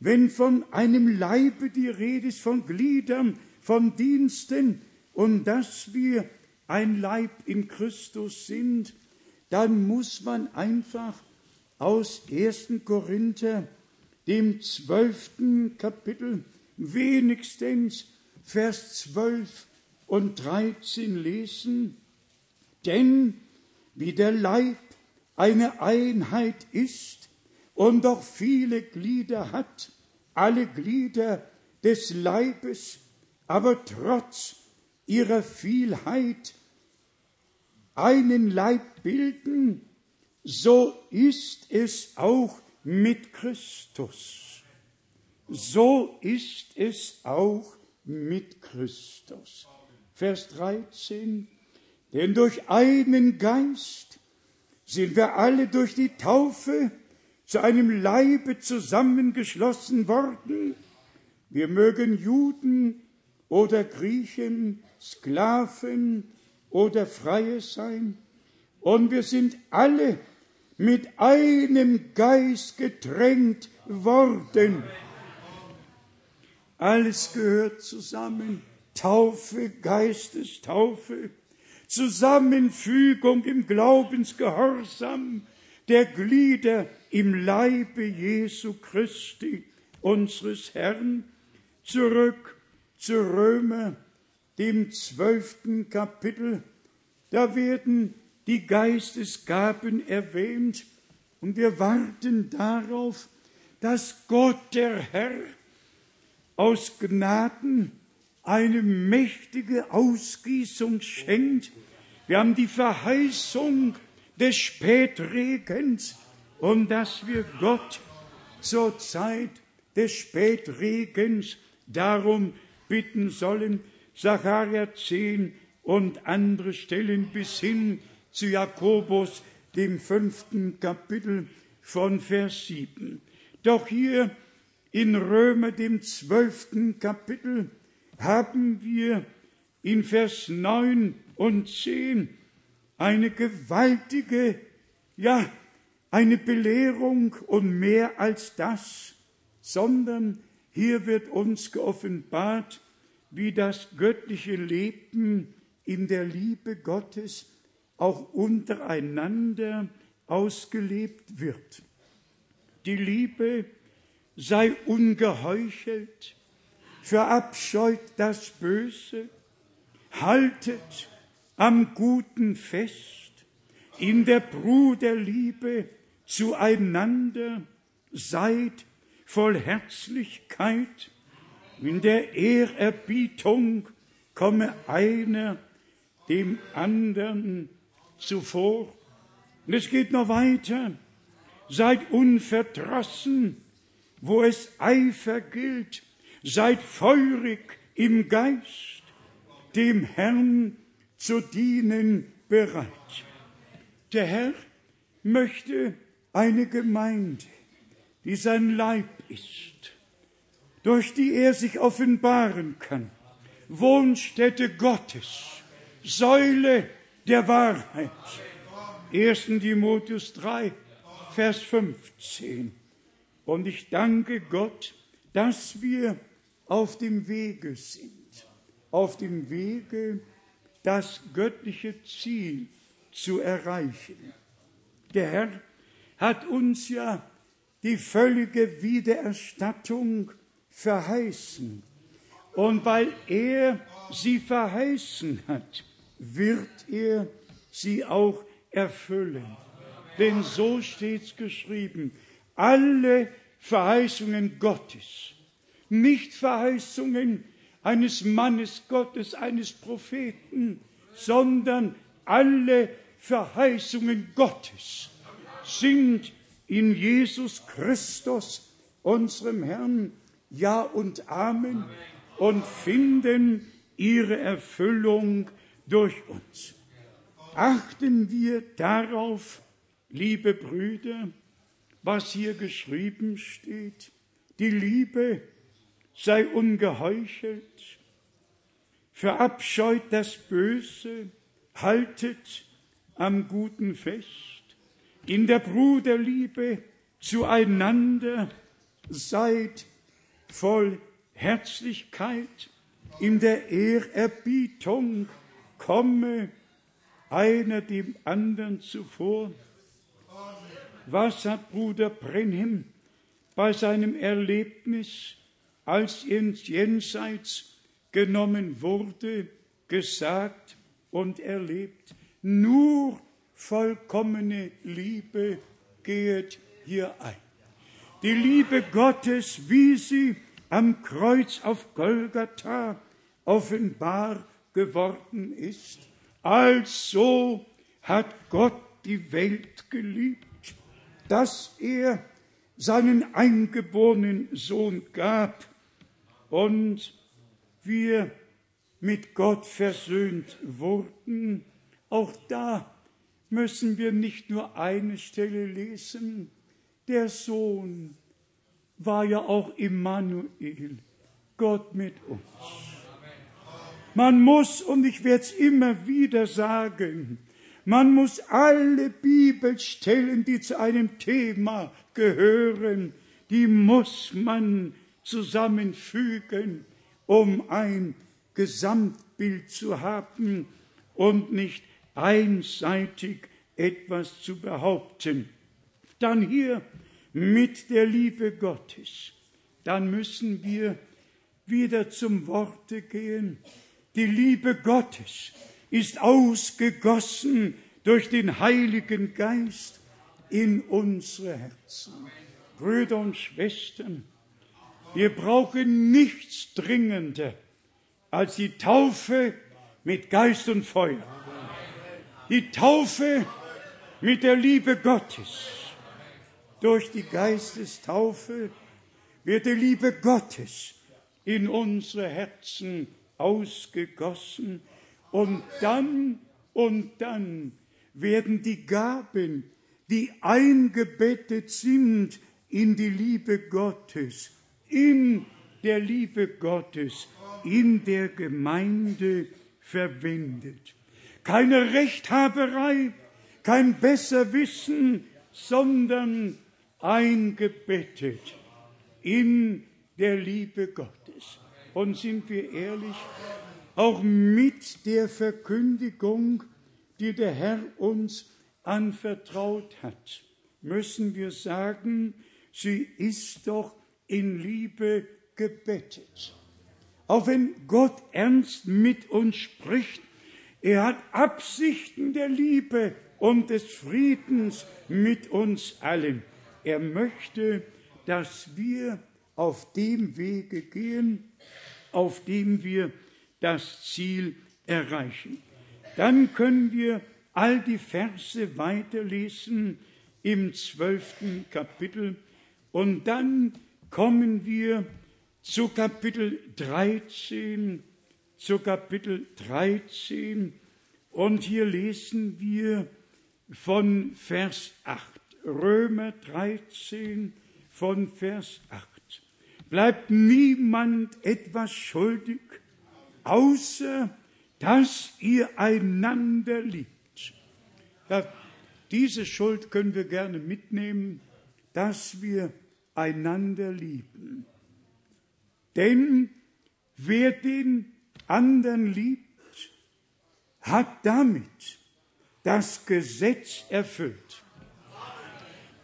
wenn von einem Leibe die Rede ist, von Gliedern, von Diensten und dass wir ein Leib in Christus sind, dann muss man einfach aus 1. Korinther, dem zwölften Kapitel, wenigstens Vers 12 und 13 lesen. Denn wie der Leib eine Einheit ist und doch viele Glieder hat, alle Glieder des Leibes, aber trotz ihrer Vielheit einen Leib bilden, so ist es auch mit Christus. So ist es auch mit Christus. Vers 13. Denn durch einen Geist sind wir alle durch die Taufe zu einem Leibe zusammengeschlossen worden. Wir mögen Juden oder Griechen, Sklaven oder Freie sein. Und wir sind alle mit einem Geist getränkt worden. Alles gehört zusammen. Taufe, Geistestaufe, Zusammenfügung im Glaubensgehorsam der Glieder im Leibe Jesu Christi, unseres Herrn, zurück zu Römer dem zwölften Kapitel, da werden die Geistesgaben erwähnt und wir warten darauf, dass Gott der Herr aus Gnaden eine mächtige Ausgießung schenkt. Wir haben die Verheißung des Spätregens und dass wir Gott zur Zeit des Spätregens darum bitten sollen, Sacharja 10 und andere Stellen bis hin zu Jakobus, dem fünften Kapitel von Vers 7. Doch hier in Römer, dem zwölften Kapitel, haben wir in Vers 9 und 10 eine gewaltige, ja, eine Belehrung und mehr als das, sondern hier wird uns geoffenbart, wie das göttliche Leben in der Liebe Gottes auch untereinander ausgelebt wird. Die Liebe sei ungeheuchelt, verabscheut das Böse, haltet am Guten fest, in der Bruderliebe zueinander, seid voll Herzlichkeit, in der Ehrerbietung komme einer dem anderen zuvor. Und es geht noch weiter. Seid unverdrossen, wo es Eifer gilt. Seid feurig im Geist, dem Herrn zu dienen bereit. Der Herr möchte eine Gemeinde, die sein Leib ist, durch die er sich offenbaren kann, Wohnstätte Gottes, Säule der Wahrheit. 1. Timotheus 3, Vers 15. Und ich danke Gott, dass wir auf dem Wege sind, auf dem Wege, das göttliche Ziel zu erreichen. Der Herr hat uns ja die völlige Wiedererstattung verheißen. Und weil er sie verheißen hat, wird er sie auch erfüllen. Denn so steht's geschrieben. Alle Verheißungen Gottes, nicht Verheißungen eines Mannes Gottes, eines Propheten, sondern alle Verheißungen Gottes sind in Jesus Christus, unserem Herrn, Ja und Amen. Und finden ihre Erfüllung durch uns. Achten wir darauf, liebe Brüder, was hier geschrieben steht. Die Liebe sei ungeheuchelt, verabscheut das Böse, haltet am Guten fest, in der Bruderliebe zueinander seid voll Herzlichkeit, in der Ehrerbietung komme einer dem anderen zuvor. Was hat Bruder Brenhem bei seinem Erlebnis, als er ins Jenseits genommen wurde, gesagt und erlebt? Nur vollkommene Liebe geht hier ein. Die Liebe Gottes, wie sie am Kreuz auf Golgatha offenbar geworden ist. Also hat Gott die Welt geliebt, dass er seinen eingeborenen Sohn gab und wir mit Gott versöhnt wurden. Auch da müssen wir nicht nur eine Stelle lesen. Der Sohn war ja auch Immanuel, Gott mit uns. Man muss, und ich werde es immer wieder sagen, man muss alle Bibelstellen, die zu einem Thema gehören, die muss man zusammenfügen, um ein Gesamtbild zu haben und nicht einseitig etwas zu behaupten. Dann hier mit der Liebe Gottes. Dann müssen wir wieder zum Worte gehen. Die Liebe Gottes ist ausgegossen durch den Heiligen Geist in unsere Herzen. Brüder und Schwestern, wir brauchen nichts dringender als die Taufe mit Geist und Feuer. Die Taufe mit der Liebe Gottes. Durch die Geistestaufe wird die Liebe Gottes in unsere Herzen ausgegossen und dann und dann werden die Gaben, die eingebettet sind in die Liebe Gottes, in der Liebe Gottes, in der Gemeinde verwendet. Keine Rechthaberei, kein Besserwissen, sondern eingebettet in der Liebe Gottes. Und sind wir ehrlich, auch mit der Verkündigung die der Herr uns anvertraut hat, müssen wir sagen, sie ist doch in Liebe gebettet. Auch wenn Gott ernst mit uns spricht, er hat Absichten der Liebe und des Friedens mit uns allen. Er möchte, dass wir auf dem Wege gehen, auf dem wir das Ziel erreichen. Dann können wir all die Verse weiterlesen im zwölften Kapitel und dann kommen wir zu Kapitel 13, zu Kapitel 13 und hier lesen wir von Vers 8, Römer 13 von Vers 8. Bleibt niemand etwas schuldig, außer dass ihr einander liebt. Ja, diese Schuld können wir gerne mitnehmen, dass wir einander lieben. Denn wer den anderen liebt, hat damit das Gesetz erfüllt.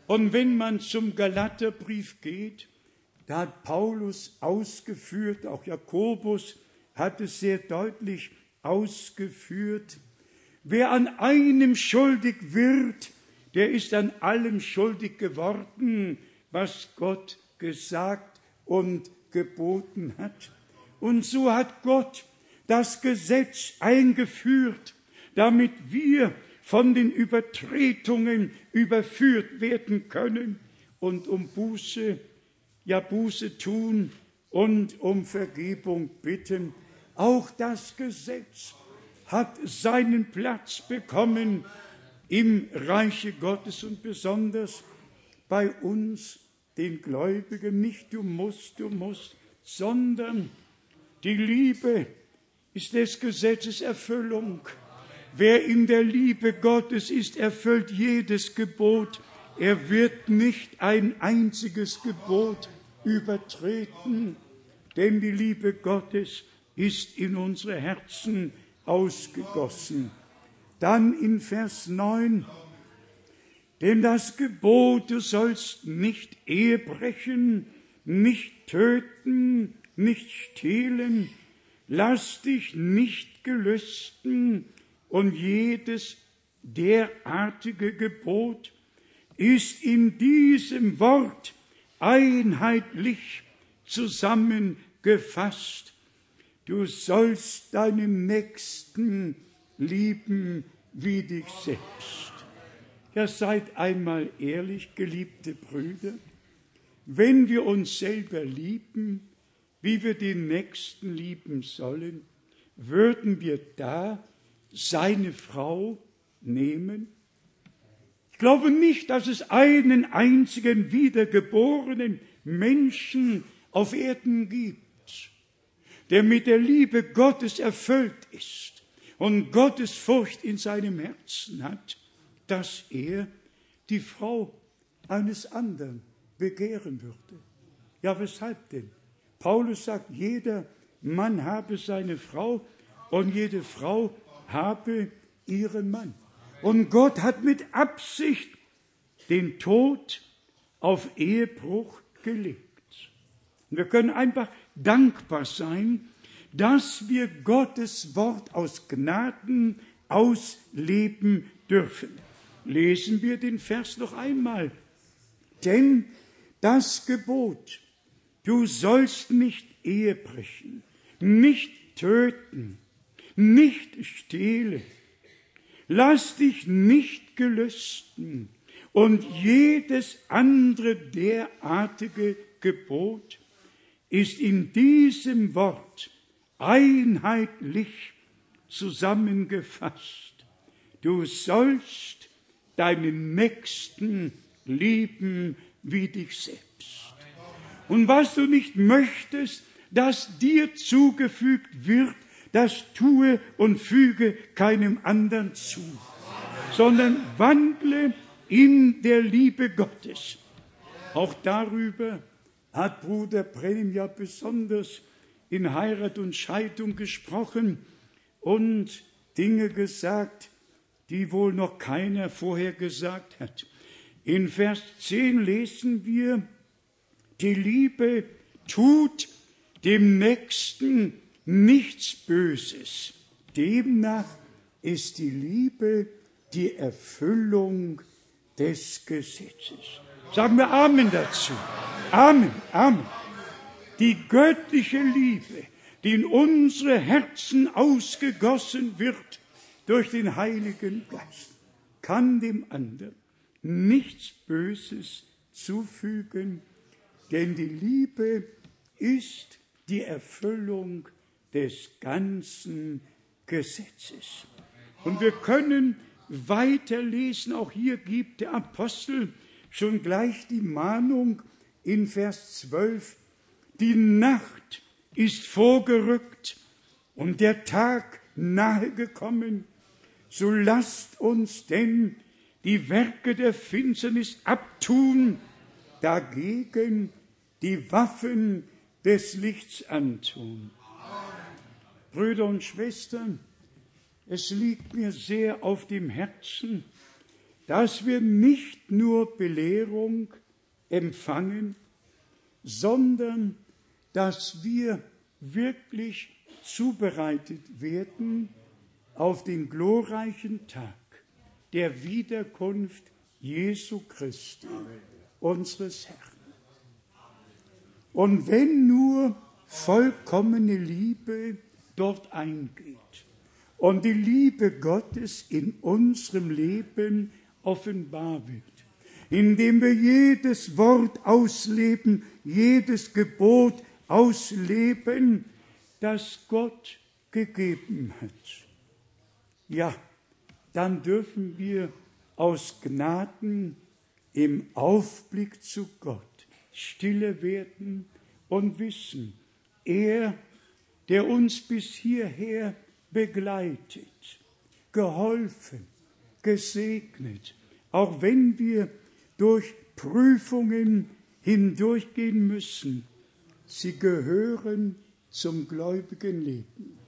Und wenn man zum Galaterbrief geht, da hat Paulus ausgeführt, auch Jakobus hat es sehr deutlich ausgeführt, wer an einem schuldig wird, der ist an allem schuldig geworden, was Gott gesagt und geboten hat. Und so hat Gott das Gesetz eingeführt, damit wir von den Übertretungen überführt werden können und um Buße, ja Buße tun und um Vergebung bitten. Auch das Gesetz hat seinen Platz bekommen im Reiche Gottes und besonders bei uns den Gläubigen nicht du musst, du musst, sondern die Liebe ist des Gesetzes Erfüllung. Wer in der Liebe Gottes ist, erfüllt jedes Gebot. Er wird nicht ein einziges Gebot übertreten, denn die Liebe Gottes ist in unsere Herzen ausgegossen. Dann in Vers 9 denn das Gebot, du sollst nicht Ehe brechen, nicht töten, nicht stehlen, lass dich nicht gelüsten und jedes derartige Gebot ist in diesem Wort einheitlich zusammengefasst. Du sollst deinen Nächsten lieben wie dich selbst. Ja, seid einmal ehrlich, geliebte Brüder, wenn wir uns selber lieben, wie wir den Nächsten lieben sollen, würden wir da seine Frau nehmen? Ich glaube nicht, dass es einen einzigen wiedergeborenen Menschen auf Erden gibt, der mit der Liebe Gottes erfüllt ist und Gottes Furcht in seinem Herzen hat dass er die Frau eines anderen begehren würde. Ja, weshalb denn? Paulus sagt, jeder Mann habe seine Frau und jede Frau habe ihren Mann. Und Gott hat mit Absicht den Tod auf Ehebruch gelegt. Und wir können einfach dankbar sein, dass wir Gottes Wort aus Gnaden ausleben dürfen lesen wir den Vers noch einmal. Denn das Gebot, du sollst nicht Ehe brechen, nicht töten, nicht stehlen, lass dich nicht gelüsten und jedes andere derartige Gebot ist in diesem Wort einheitlich zusammengefasst. Du sollst deinen Nächsten lieben wie dich selbst. Und was du nicht möchtest, dass dir zugefügt wird, das tue und füge keinem anderen zu, sondern wandle in der Liebe Gottes. Auch darüber hat Bruder Brennim ja besonders in Heirat und Scheidung gesprochen und Dinge gesagt, die wohl noch keiner vorher gesagt hat. In Vers 10 lesen wir, die Liebe tut dem Nächsten nichts Böses. Demnach ist die Liebe die Erfüllung des Gesetzes. Sagen wir Amen dazu. Amen, Amen. Die göttliche Liebe, die in unsere Herzen ausgegossen wird durch den Heiligen Geist, kann dem anderen nichts Böses zufügen, denn die Liebe ist die Erfüllung des ganzen Gesetzes. Und wir können weiterlesen, auch hier gibt der Apostel schon gleich die Mahnung in Vers 12, die Nacht ist vorgerückt und der Tag nahe gekommen, so lasst uns denn die Werke der Finsternis abtun, dagegen die Waffen des Lichts antun. Brüder und Schwestern, es liegt mir sehr auf dem Herzen, dass wir nicht nur Belehrung empfangen, sondern dass wir wirklich zubereitet werden auf den glorreichen Tag der Wiederkunft Jesu Christi, unseres Herrn. Und wenn nur vollkommene Liebe dort eingeht und die Liebe Gottes in unserem Leben offenbar wird, indem wir jedes Wort ausleben, jedes Gebot ausleben, das Gott gegeben hat. Ja, dann dürfen wir aus Gnaden im Aufblick zu Gott stille werden und wissen, er, der uns bis hierher begleitet, geholfen, gesegnet, auch wenn wir durch Prüfungen hindurchgehen müssen, sie gehören zum gläubigen Leben.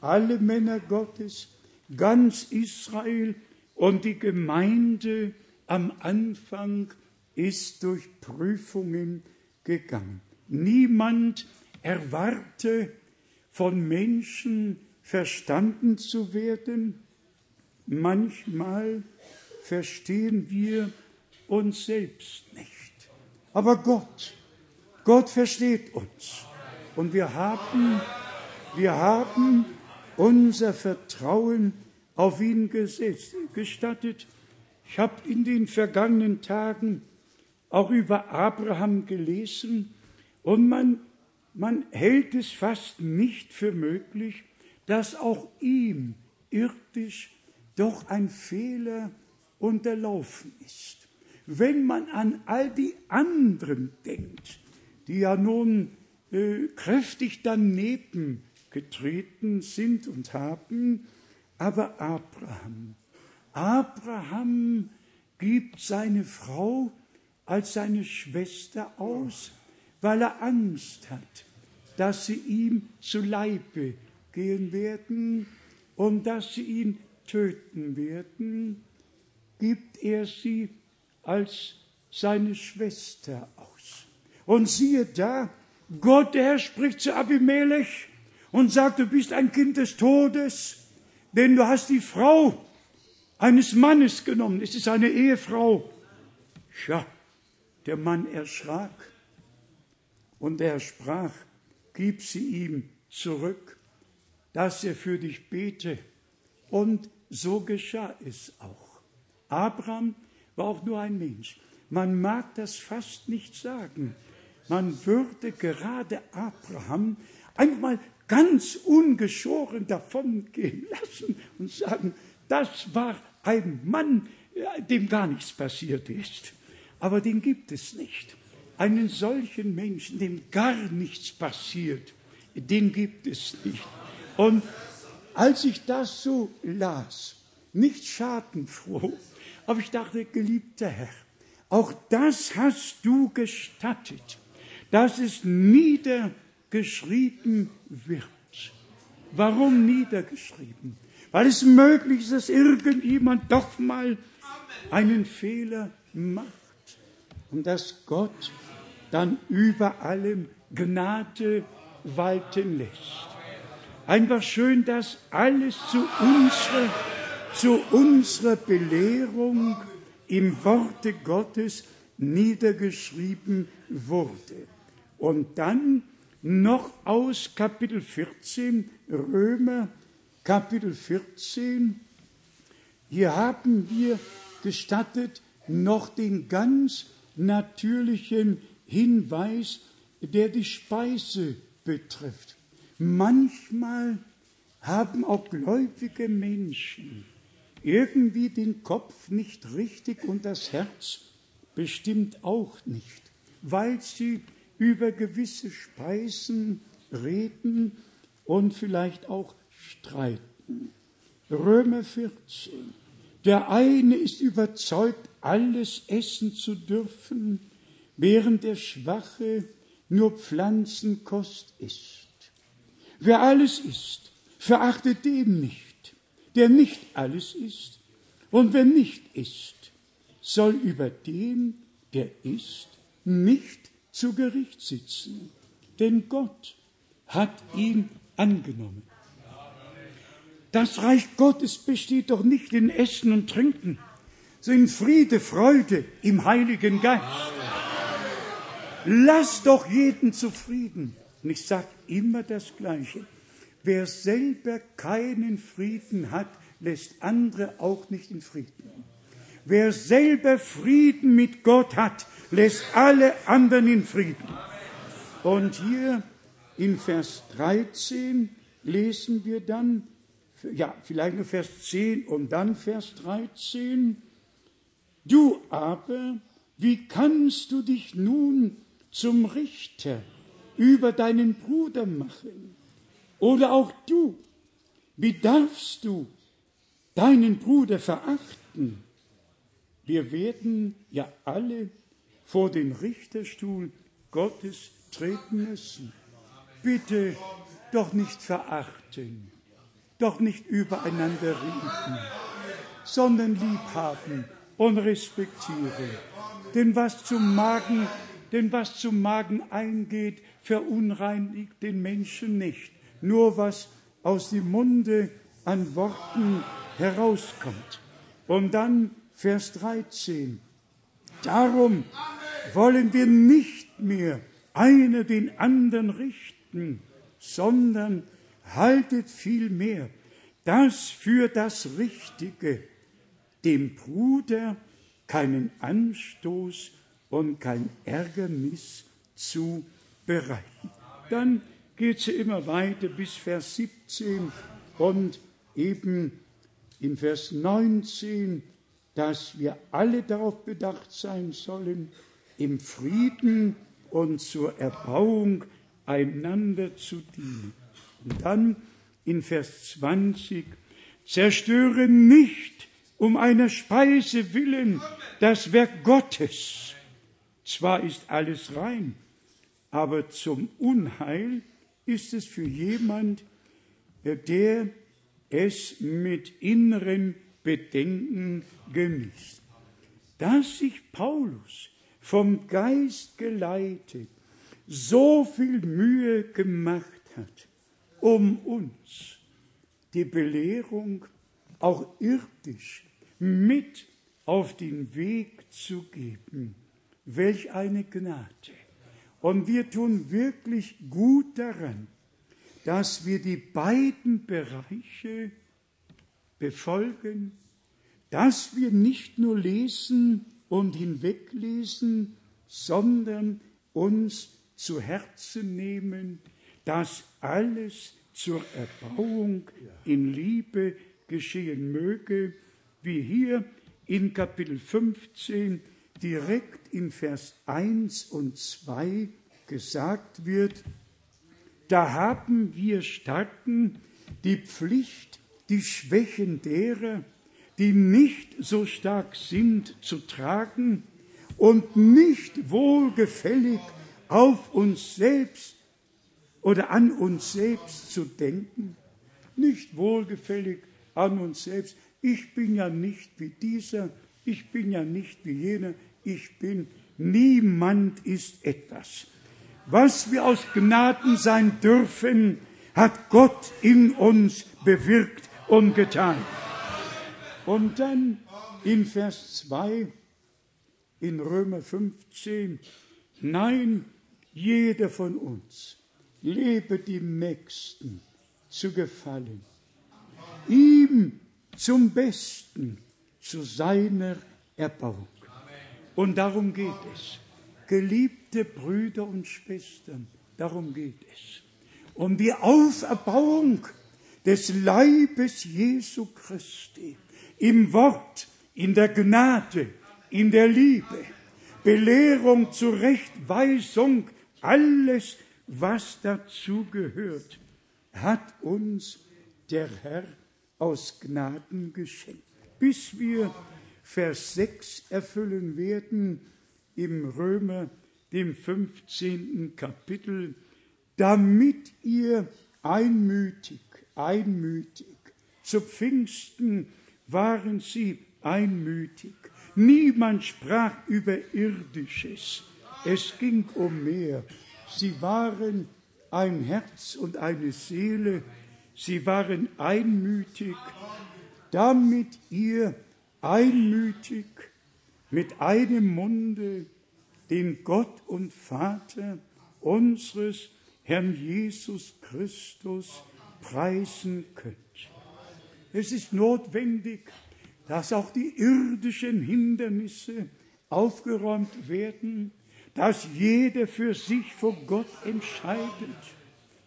Alle Männer Gottes, ganz Israel und die Gemeinde am Anfang ist durch Prüfungen gegangen. Niemand erwarte von Menschen verstanden zu werden. Manchmal verstehen wir uns selbst nicht. Aber Gott, Gott versteht uns. Und wir haben, wir haben unser Vertrauen auf ihn gesetzt, gestattet. Ich habe in den vergangenen Tagen auch über Abraham gelesen und man, man hält es fast nicht für möglich, dass auch ihm irdisch doch ein Fehler unterlaufen ist. Wenn man an all die anderen denkt, die ja nun äh, kräftig daneben getreten sind und haben, aber Abraham, Abraham gibt seine Frau als seine Schwester aus, weil er Angst hat, dass sie ihm zu Leibe gehen werden und dass sie ihn töten werden, gibt er sie als seine Schwester aus. Und siehe da, Gott, der Herr, spricht zu Abimelech und sagt, du bist ein Kind des Todes, denn du hast die Frau eines Mannes genommen. Es ist eine Ehefrau. Tja, der Mann erschrak und er sprach, gib sie ihm zurück, dass er für dich bete. Und so geschah es auch. Abraham war auch nur ein Mensch. Man mag das fast nicht sagen. Man würde gerade Abraham einmal ganz ungeschoren davongehen lassen und sagen, das war ein Mann, dem gar nichts passiert ist. Aber den gibt es nicht. Einen solchen Menschen, dem gar nichts passiert, den gibt es nicht. Und als ich das so las, nicht schadenfroh, aber ich dachte, geliebter Herr, auch das hast du gestattet, dass es niedergeschrieben wird. Warum niedergeschrieben? weil es möglich ist, dass irgendjemand doch mal einen Fehler macht und dass Gott dann über allem Gnade walten lässt. Einfach schön, dass alles zu unserer, zu unserer Belehrung im Worte Gottes niedergeschrieben wurde. Und dann noch aus Kapitel 14, Römer Kapitel 14, hier haben wir gestattet noch den ganz natürlichen Hinweis, der die Speise betrifft. Manchmal haben auch gläubige Menschen irgendwie den Kopf nicht richtig und das Herz bestimmt auch nicht, weil sie über gewisse Speisen reden und vielleicht auch streiten. Römer 14. Der eine ist überzeugt, alles essen zu dürfen, während der Schwache nur Pflanzenkost isst. Wer alles isst, verachtet den nicht, der nicht alles isst. Und wer nicht isst, soll über den, der isst, nicht zu Gericht sitzen, denn Gott hat ihn angenommen. Das Reich Gottes besteht doch nicht in Essen und Trinken, in Friede, Freude im Heiligen Geist. Lass doch jeden zufrieden. Und ich sage immer das Gleiche. Wer selber keinen Frieden hat, lässt andere auch nicht in Frieden. Wer selber Frieden mit Gott hat, lässt alle anderen in Frieden. Und hier in Vers 13 lesen wir dann, ja, vielleicht nur Vers 10 und dann Vers 13. Du aber, wie kannst du dich nun zum Richter über deinen Bruder machen? Oder auch du, wie darfst du deinen Bruder verachten? Wir werden ja alle vor den Richterstuhl Gottes treten müssen. Bitte doch nicht verachten, doch nicht übereinander reden, sondern liebhaben und respektieren. Denn was zum Magen, denn was zum Magen eingeht, verunreinigt den Menschen nicht. Nur was aus dem Munde an Worten herauskommt. Und dann Vers 13. Darum wollen wir nicht mehr einer den anderen richten, sondern haltet vielmehr das für das Richtige, dem Bruder keinen Anstoß und kein Ärgernis zu bereiten. Dann geht sie immer weiter bis Vers 17 und eben in Vers 19 dass wir alle darauf bedacht sein sollen, im Frieden und zur Erbauung einander zu dienen. Und dann in Vers 20, zerstöre nicht um einer Speise willen das Werk Gottes. Zwar ist alles rein, aber zum Unheil ist es für jemand, der es mit inneren Bedenken genießt. Dass sich Paulus vom Geist geleitet so viel Mühe gemacht hat, um uns die Belehrung auch irdisch mit auf den Weg zu geben. Welch eine Gnade. Und wir tun wirklich gut daran, dass wir die beiden Bereiche befolgen, dass wir nicht nur lesen und hinweglesen, sondern uns zu Herzen nehmen, dass alles zur Erbauung in Liebe geschehen möge, wie hier in Kapitel 15 direkt in Vers 1 und 2 gesagt wird, da haben wir Starken die Pflicht, die Schwächen derer, die nicht so stark sind, zu tragen und nicht wohlgefällig auf uns selbst oder an uns selbst zu denken, nicht wohlgefällig an uns selbst, ich bin ja nicht wie dieser, ich bin ja nicht wie jener, ich bin, niemand ist etwas. Was wir aus Gnaden sein dürfen, hat Gott in uns bewirkt und getan. Und dann in Vers 2 in Römer 15, nein, jeder von uns lebe dem Nächsten zu gefallen, ihm zum Besten, zu seiner Erbauung. Und darum geht es. Geliebte Brüder und Schwestern, darum geht es. Um die Auferbauung des Leibes Jesu Christi im Wort, in der Gnade, in der Liebe, Belehrung, Zurechtweisung, alles, was dazu gehört, hat uns der Herr aus Gnaden geschenkt. Bis wir Vers 6 erfüllen werden im Römer, dem 15. Kapitel, damit ihr einmütig, einmütig, zu Pfingsten waren sie einmütig. Niemand sprach über Irdisches. Es ging um mehr. Sie waren ein Herz und eine Seele. Sie waren einmütig, damit ihr einmütig mit einem Munde den Gott und Vater unseres Herrn Jesus Christus preisen könnt. Es ist notwendig, dass auch die irdischen Hindernisse aufgeräumt werden, dass jeder für sich vor Gott entscheidet,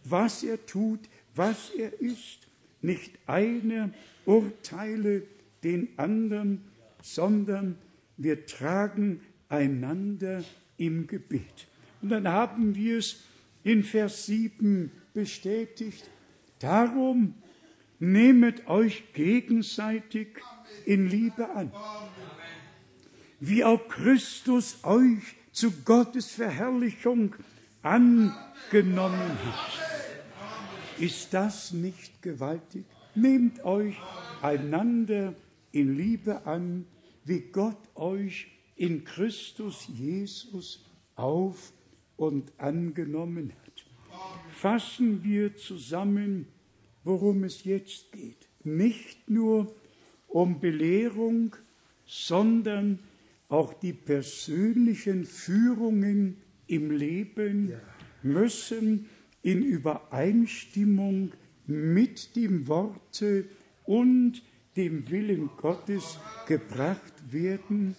was er tut, was er ist. Nicht einer urteile den anderen, sondern wir tragen einander im Gebet. Und dann haben wir es in Vers 7 bestätigt. Darum nehmet euch gegenseitig in Liebe an. Wie auch Christus euch zu Gottes Verherrlichung angenommen hat. Ist das nicht gewaltig? Nehmt euch einander in Liebe an, wie Gott euch in Christus Jesus auf und angenommen hat. Fassen wir zusammen, worum es jetzt geht. Nicht nur um Belehrung, sondern auch die persönlichen Führungen im Leben müssen in Übereinstimmung mit dem Worte und dem Willen Gottes gebracht werden.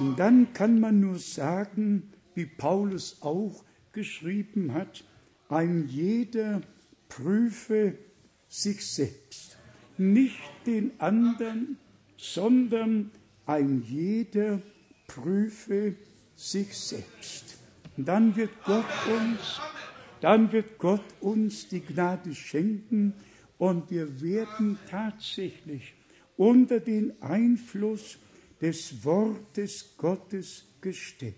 Und dann kann man nur sagen, wie Paulus auch geschrieben hat, ein jeder prüfe sich selbst, nicht den anderen, sondern ein jeder prüfe sich selbst. Und dann wird Gott uns, dann wird Gott uns die Gnade schenken und wir werden tatsächlich unter den Einfluss des Wortes Gottes gestellt.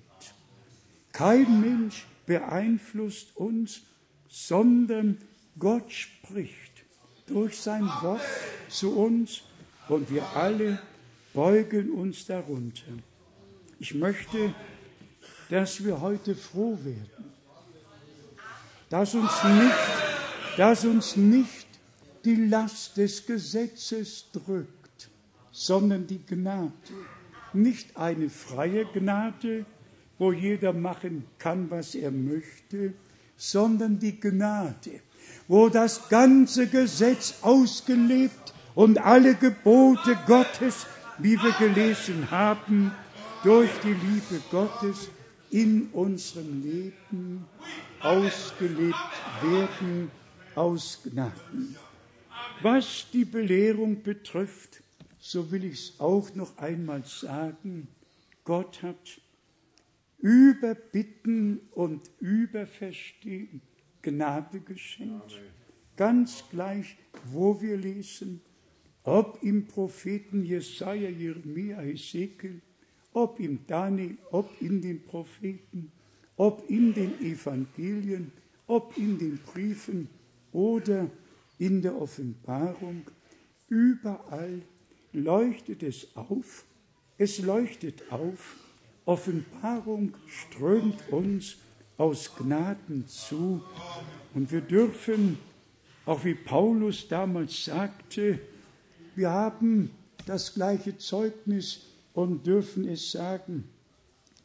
Kein Mensch beeinflusst uns, sondern Gott spricht durch sein Wort zu uns und wir alle beugen uns darunter. Ich möchte, dass wir heute froh werden, dass uns nicht, dass uns nicht die Last des Gesetzes drückt, sondern die Gnade. Nicht eine freie Gnade, wo jeder machen kann, was er möchte, sondern die Gnade, wo das ganze Gesetz ausgelebt und alle Gebote Gottes, wie wir gelesen haben, durch die Liebe Gottes in unserem Leben ausgelebt werden aus Gnaden. Was die Belehrung betrifft, so will ich es auch noch einmal sagen, Gott hat über Bitten und über Verstehen Gnade geschenkt. Ganz gleich, wo wir lesen, ob im Propheten Jesaja, Jeremia, Hesekiel, ob im Daniel, ob in den Propheten, ob in den Evangelien, ob in den Briefen oder in der Offenbarung. Überall leuchtet es auf, es leuchtet auf, Offenbarung strömt uns aus Gnaden zu und wir dürfen, auch wie Paulus damals sagte, wir haben das gleiche Zeugnis und dürfen es sagen.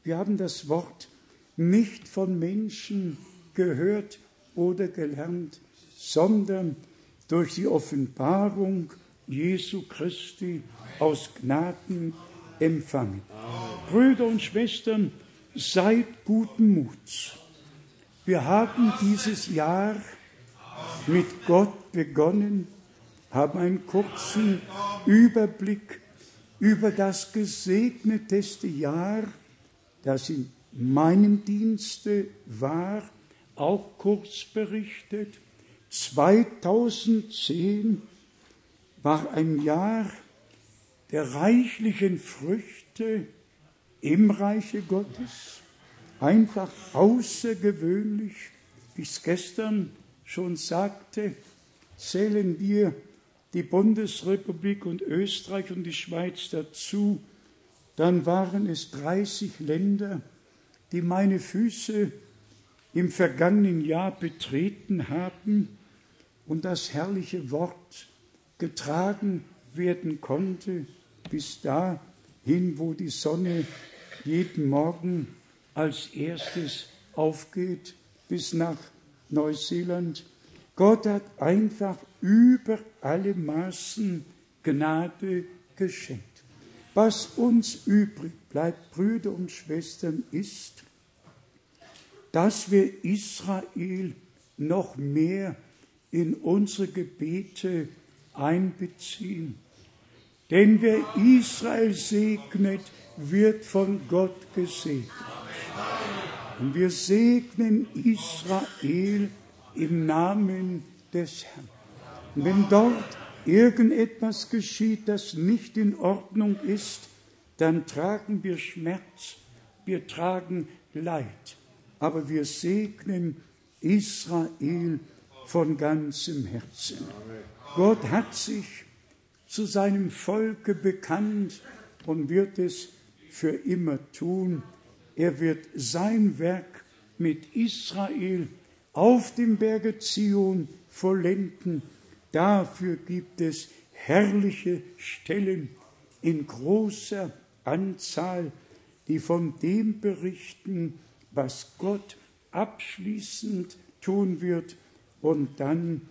Wir haben das Wort nicht von Menschen gehört oder gelernt, sondern durch die Offenbarung Jesu Christi aus Gnaden empfangen. Brüder und Schwestern, seid guten Muts. Wir haben dieses Jahr mit Gott begonnen, haben einen kurzen Überblick über das gesegneteste Jahr, das in meinem Dienste war, auch kurz berichtet. 2010 war ein Jahr der reichlichen Früchte im Reiche Gottes. Einfach außergewöhnlich, wie ich es gestern schon sagte, zählen wir die Bundesrepublik und Österreich und die Schweiz dazu, dann waren es 30 Länder, die meine Füße im vergangenen Jahr betreten haben und das herrliche Wort getragen werden konnte, bis dahin, wo die Sonne jeden Morgen als erstes aufgeht, bis nach Neuseeland. Gott hat einfach über alle Maßen Gnade geschenkt. Was uns übrig bleibt, Brüder und Schwestern, ist, dass wir Israel noch mehr in unsere Gebete einbeziehen. Denn wer Israel segnet, wird von Gott gesegnet. Und wir segnen Israel im Namen des Herrn. Und wenn dort irgendetwas geschieht, das nicht in Ordnung ist, dann tragen wir Schmerz, wir tragen Leid. Aber wir segnen Israel von ganzem Herzen. Gott hat sich zu seinem Volke bekannt und wird es für immer tun. Er wird sein Werk mit Israel auf dem Berge Zion vollenden. Dafür gibt es herrliche Stellen in großer Anzahl, die von dem berichten, was Gott abschließend tun wird, und dann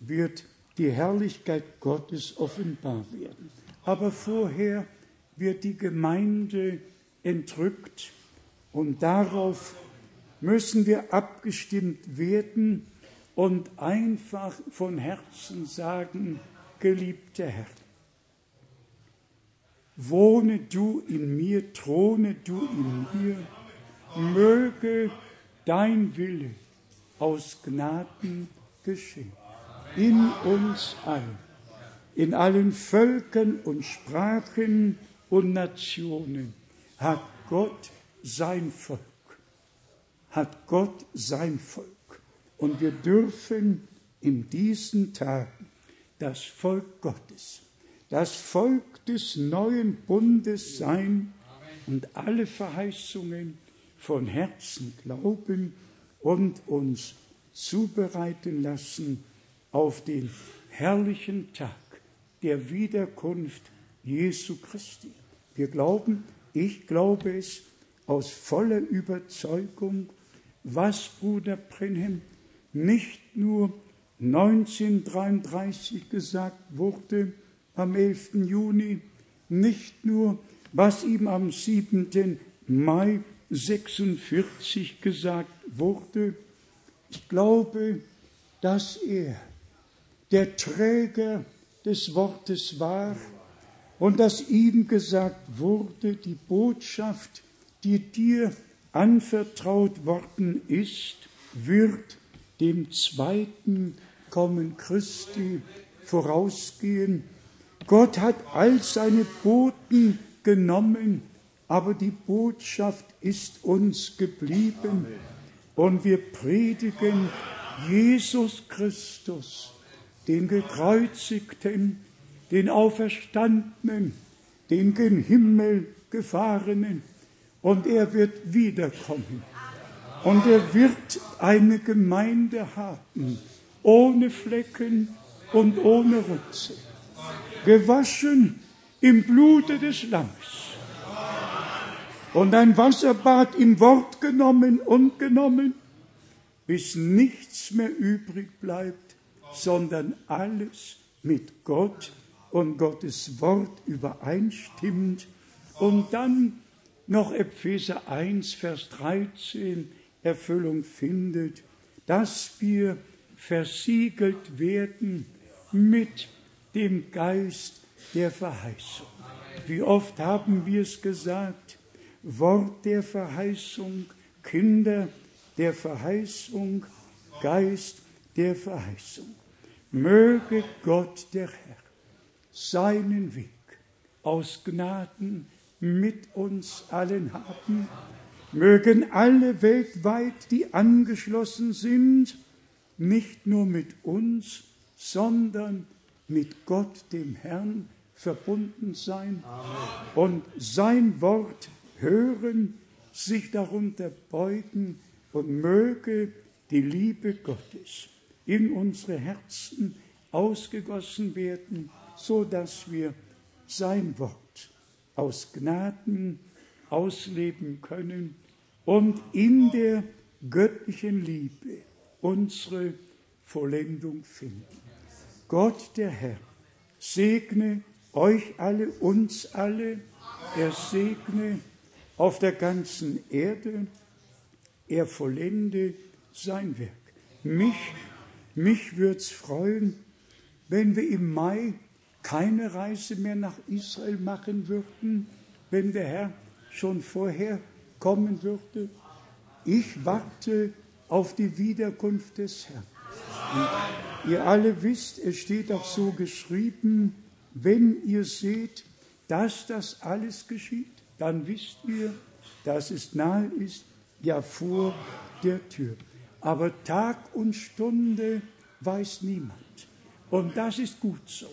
wird die Herrlichkeit Gottes offenbar werden. Aber vorher wird die Gemeinde entrückt. Und darauf müssen wir abgestimmt werden und einfach von Herzen sagen, geliebter Herr, wohne du in mir, throne du in mir, möge dein Wille aus Gnaden geschehen. In uns allen, in allen Völkern und Sprachen und Nationen hat Gott sein Volk, hat Gott sein Volk. Und wir dürfen in diesen Tagen das Volk Gottes, das Volk des neuen Bundes sein und alle Verheißungen von Herzen glauben und uns zubereiten lassen auf den herrlichen Tag der Wiederkunft Jesu Christi. Wir glauben, ich glaube es aus voller Überzeugung, was Bruder Brenhem nicht nur 1933 gesagt wurde, am 11. Juni, nicht nur, was ihm am 7. Mai 46 gesagt wurde. Ich glaube, dass er der Träger des Wortes war und dass ihm gesagt wurde, die Botschaft, die dir anvertraut worden ist, wird dem zweiten Kommen Christi vorausgehen. Gott hat all seine Boten genommen, aber die Botschaft ist uns geblieben und wir predigen Jesus Christus, den gekreuzigten, den Auferstandenen, den gen Himmel gefahrenen, und er wird wiederkommen. Und er wird eine Gemeinde haben, ohne Flecken und ohne Rutze, gewaschen im Blute des Lammes. Und ein Wasserbad im Wort genommen und genommen, bis nichts mehr übrig bleibt, sondern alles mit Gott und Gottes Wort übereinstimmt. Und dann noch Epheser 1, Vers 13 Erfüllung findet, dass wir versiegelt werden mit dem Geist der Verheißung. Wie oft haben wir es gesagt? Wort der Verheißung, Kinder der Verheißung, Geist der Verheißung. Möge Gott der Herr seinen Weg aus Gnaden mit uns allen haben. Mögen alle weltweit, die angeschlossen sind, nicht nur mit uns, sondern mit Gott, dem Herrn, verbunden sein Amen. und sein Wort hören, sich darunter beugen und möge die Liebe Gottes in unsere Herzen ausgegossen werden, so dass wir sein Wort aus Gnaden ausleben können und in der göttlichen Liebe unsere Vollendung finden. Gott der Herr segne euch alle, uns alle, er segne auf der ganzen Erde, er vollende sein Werk. Mich, mich würde es freuen, wenn wir im Mai keine Reise mehr nach Israel machen würden, wenn der Herr schon vorher kommen würde. Ich warte auf die Wiederkunft des Herrn. Und ihr alle wisst, es steht auch so geschrieben, wenn ihr seht, dass das alles geschieht, dann wisst ihr, dass es nahe ist, ja vor der Tür. Aber Tag und Stunde weiß niemand. Und das ist gut so.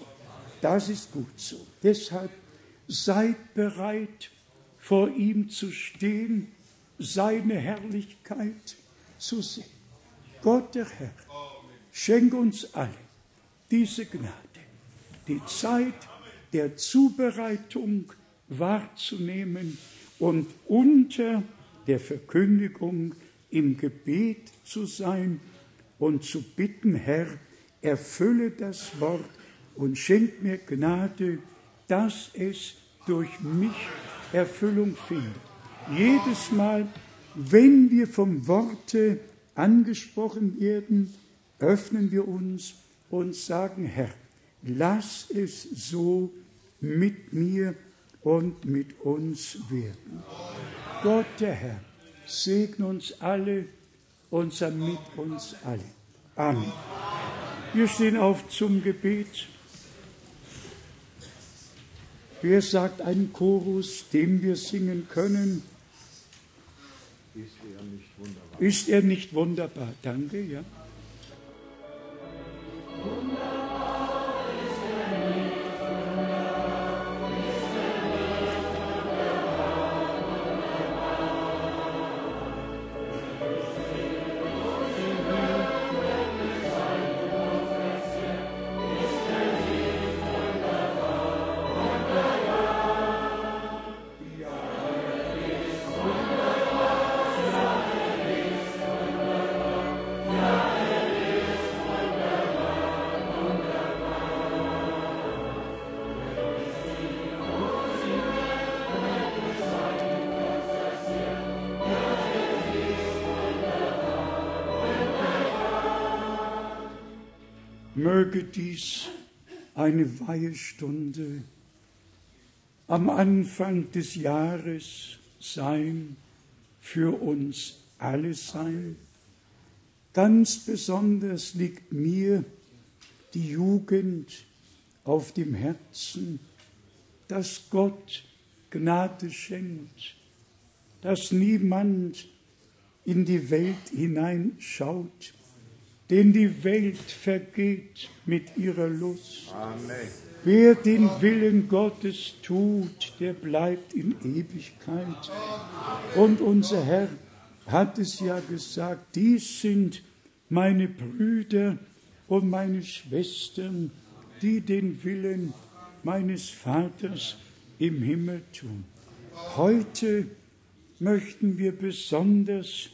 Das ist gut so. Deshalb seid bereit, vor ihm zu stehen, seine Herrlichkeit zu sehen. Gott der Herr, schenk uns alle diese Gnade, die Zeit der Zubereitung wahrzunehmen und unter der Verkündigung im Gebet zu sein und zu bitten, Herr, erfülle das Wort und schenk mir Gnade, dass es durch mich Erfüllung findet. Jedes Mal, wenn wir vom Worte angesprochen werden, öffnen wir uns und sagen, Herr, lass es so mit mir und mit uns werden. Gott der Herr, segne uns alle und sei mit uns alle. Amen. Wir stehen auf zum Gebet. Wer sagt einen Chorus, den wir singen können? Ist er nicht wunderbar? Ist er nicht wunderbar? Danke, ja. Dies eine Weihestunde am Anfang des Jahres sein, für uns alle sein. Ganz besonders liegt mir die Jugend auf dem Herzen, dass Gott Gnade schenkt, dass niemand in die Welt hineinschaut, denn die Welt vergeht mit ihrer Lust. Amen. Wer den Willen Gottes tut, der bleibt in Ewigkeit. Und unser Herr hat es ja gesagt, dies sind meine Brüder und meine Schwestern, die den Willen meines Vaters im Himmel tun. Heute möchten wir besonders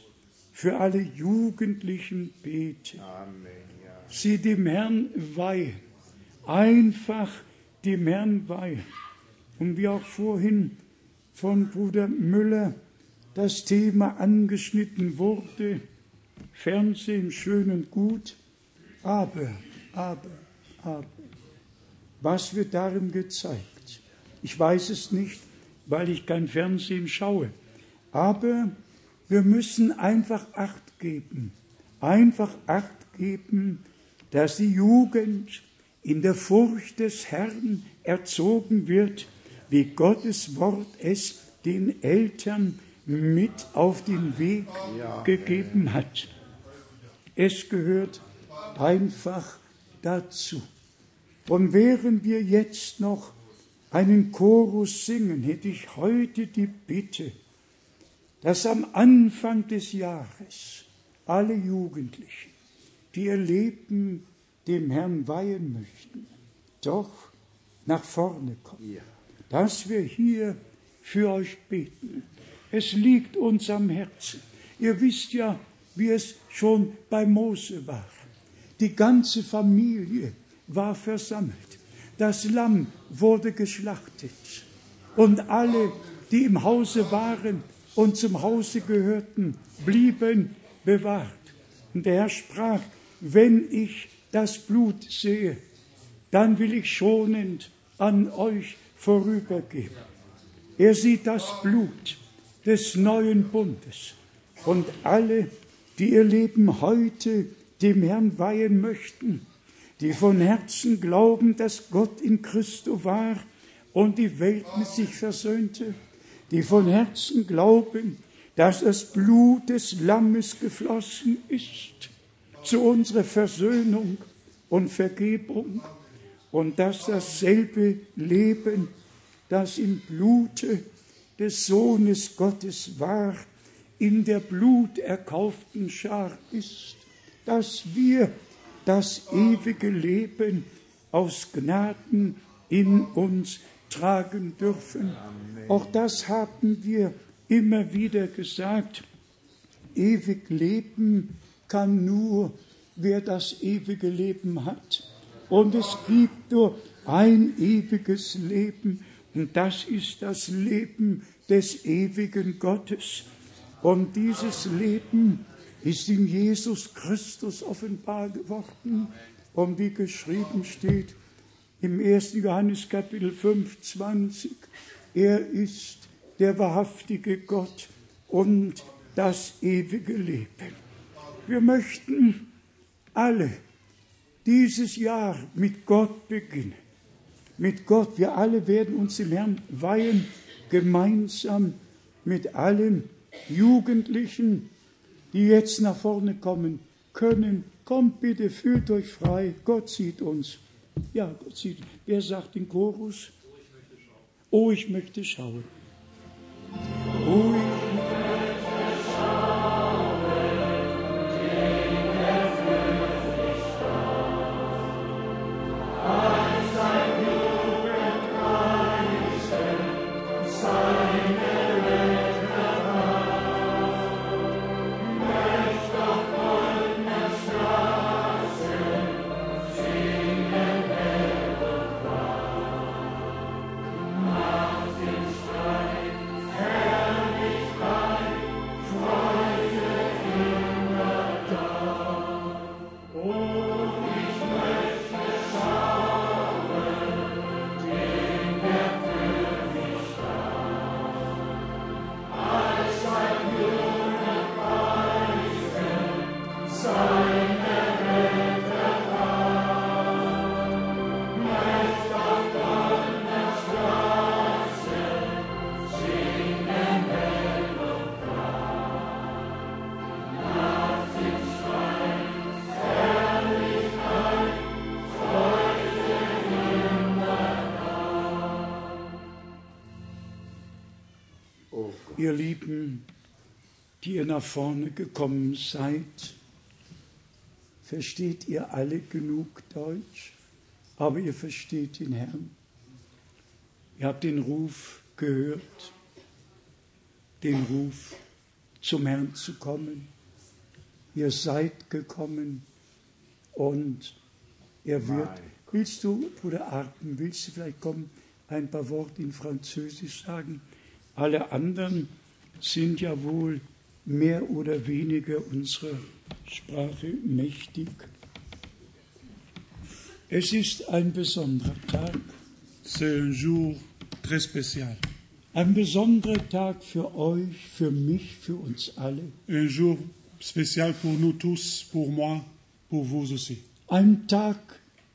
für alle Jugendlichen beten, Amen. Ja. sie dem Herrn weihen, einfach dem Herrn weihen. Und wie auch vorhin von Bruder Müller das Thema angeschnitten wurde, Fernsehen schön und gut, aber, aber, aber, was wird darin gezeigt? Ich weiß es nicht, weil ich kein Fernsehen schaue. Aber wir müssen einfach Acht geben, einfach Acht geben, dass die Jugend in der Furcht des Herrn erzogen wird, wie Gottes Wort es den Eltern mit auf den Weg gegeben hat. Es gehört einfach dazu. Und während wir jetzt noch einen Chorus singen, hätte ich heute die Bitte, dass am Anfang des Jahres alle Jugendlichen, die ihr Leben dem Herrn weihen möchten, doch nach vorne kommen, dass wir hier für euch beten. Es liegt uns am Herzen. Ihr wisst ja, wie es schon bei Mose war. Die ganze Familie war versammelt. Das Lamm wurde geschlachtet. Und alle, die im Hause waren und zum Hause gehörten, blieben bewahrt. Und der Herr sprach, wenn ich das Blut sehe, dann will ich schonend an euch vorübergehen. Er sieht das Blut des neuen Bundes. Und alle, die ihr Leben heute dem Herrn weihen möchten, die von Herzen glauben, dass Gott in Christo war und die Welt mit sich versöhnte, die von Herzen glauben, dass das Blut des Lammes geflossen ist zu unserer Versöhnung und Vergebung und dass dasselbe Leben, das im Blute des Sohnes Gottes war, in der bluterkauften Schar ist, dass wir das ewige Leben aus Gnaden in uns tragen dürfen. Auch das haben wir immer wieder gesagt. Ewig Leben kann nur, wer das ewige Leben hat. Und es gibt nur ein ewiges Leben, und das ist das Leben des ewigen Gottes. Und dieses Leben ist in Jesus Christus offenbar geworden. Und wie geschrieben steht im 1. Johannes Kapitel 5, 20, er ist der wahrhaftige Gott und das ewige Leben. Wir möchten alle dieses Jahr mit Gott beginnen. Mit Gott. Wir alle werden uns dem Herrn weihen, gemeinsam mit allen Jugendlichen, die jetzt nach vorne kommen können. Kommt bitte, fühlt euch frei. Gott sieht uns. Ja, Gott sieht. Wer sagt den Chorus? Oh, ich möchte schauen. Oh, ich Ihr Lieben, die ihr nach vorne gekommen seid, versteht ihr alle genug Deutsch, aber ihr versteht den Herrn. Ihr habt den Ruf gehört, den Ruf zum Herrn zu kommen. Ihr seid gekommen und er wird. Willst du, Bruder Arpen, willst du vielleicht kommen, ein paar Worte in Französisch sagen? Alle anderen sind ja wohl mehr oder weniger unserer Sprache mächtig. Es ist ein besonderer Tag. C'est un jour très spécial. Ein besonderer Tag für euch, für mich, für uns alle. Un jour spécial pour nous tous, pour moi, pour vous aussi. Ein Tag,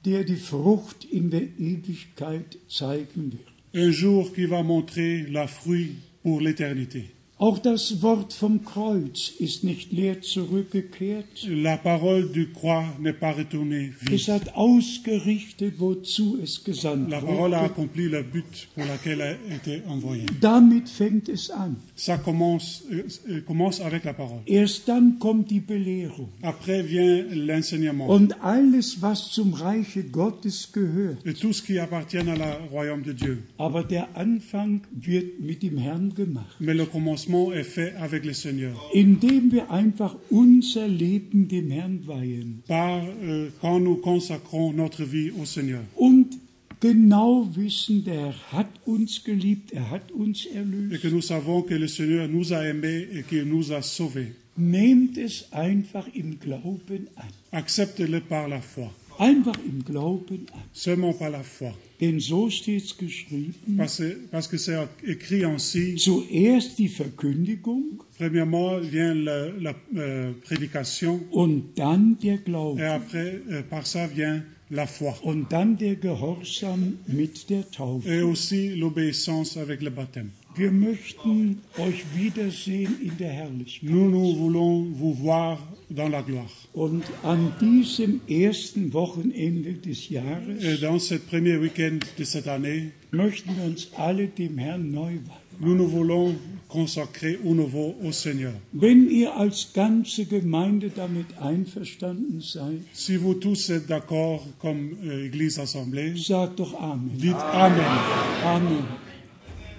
der die Frucht in der Ewigkeit zeigen wird. Un jour qui va montrer la fruit pour l'éternité. Auch das Wort vom Kreuz ist nicht leer zurückgekehrt. La parole du croix n'est pas retournée Es vide. hat ausgerichtet, wozu es gesandt La parole a wurde. accompli le but pour lequel elle a été envoyée. Damit fängt es an. Ça commence, euh, euh, commence avec la parole. Erst dann kommt die Belehrung. Après vient l'enseignement. Und alles, was zum Reiche Gottes gehört. Et tout ce qui appartient à la royaume de Dieu. Aber der Anfang wird mit dem Herrn gemacht, Mais le commencement est fait avec le Seigneur. indem wir einfach unser Leben dem Herrn weihen Par euh, quand nous consacrons notre vie au Seigneur. und genau wissen, der Herr hat uns geliebt, er hat uns Et erlöst. que nous savons que le Seigneur nous a aimés et qu'il nous a sauvés. Nehmt es einfach im Glauben an. Accepte-le par la foi. Einfach im Glauben an. Seulement par la foi. Denn so steht es geschrieben. Parce, parce que c'est écrit ainsi. Zuerst die Verkündigung Premièrement vient la, la, euh, prédication und dann der et après, euh, par ça vient la foi. und dann der Gehorsam mit der Taufe. Et aussi l'obéissance avec le baptême. Wir möchten euch wiedersehen in der Herrlichkeit. Nous, nous voulons vous voir dans la gloire. Und an diesem ersten Wochenende des Jahres Et dans ce premier week-end de cette année, möchten wir uns alle dem Herrn neu weihen. nous nous voulons consacrer au nouveau au Seigneur. Wenn ihr als ganze Gemeinde damit einverstanden seid, Si vous tous êtes d'accord comme euh, Église assemblée, sagt doch Amen. dites Amen. Amen.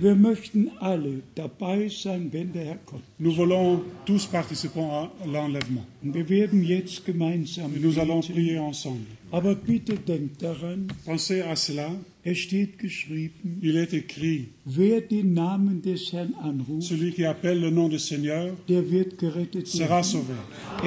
Wir möchten alle dabei sein, wenn der Herr kommt. Nous voulons tous participer à l'enlèvement. Wir werden jetzt gemeinsam Et nous allons prier ensemble. Aber bitte denkt daran, Pensez à cela. es steht geschrieben, Il est écrit, wer den Namen des Herrn anruft, celui qui appelle le nom du Seigneur der wird gerettet sera werden. sauvé.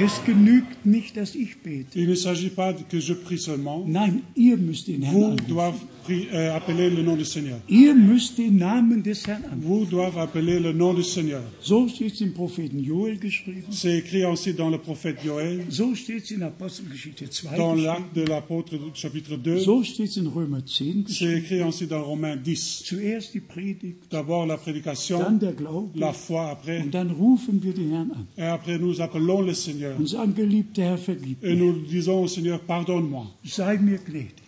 Es genügt nicht, dass ich bete. Il ne s'agit pas que je prie seulement. Nein, ihr müsst den Herrn Vous anrufen. doivent euh, appeler le nom du Seigneur. Ihr müsst den Namen des Herrn anrufen. Vous doivent appeler le nom du Seigneur. So steht es im Propheten Joel geschrieben. C'est écrit aussi dans le prophète Joël, So steht in Apostelgeschichte 2 dans l'acte de l'apôtre chapitre 2. So steht es in Römer 10 C'est écrit aussi dans Romains 10. Zuerst die Predigt, D'abord la dann prédication, der Glaube la foi après, und dann rufen wir den Herrn an et après nous appelons le Seigneur. und sagen, geliebter Herr, vergib Et nous disons au Seigneur, pardonne-moi. Sei mir gnädig.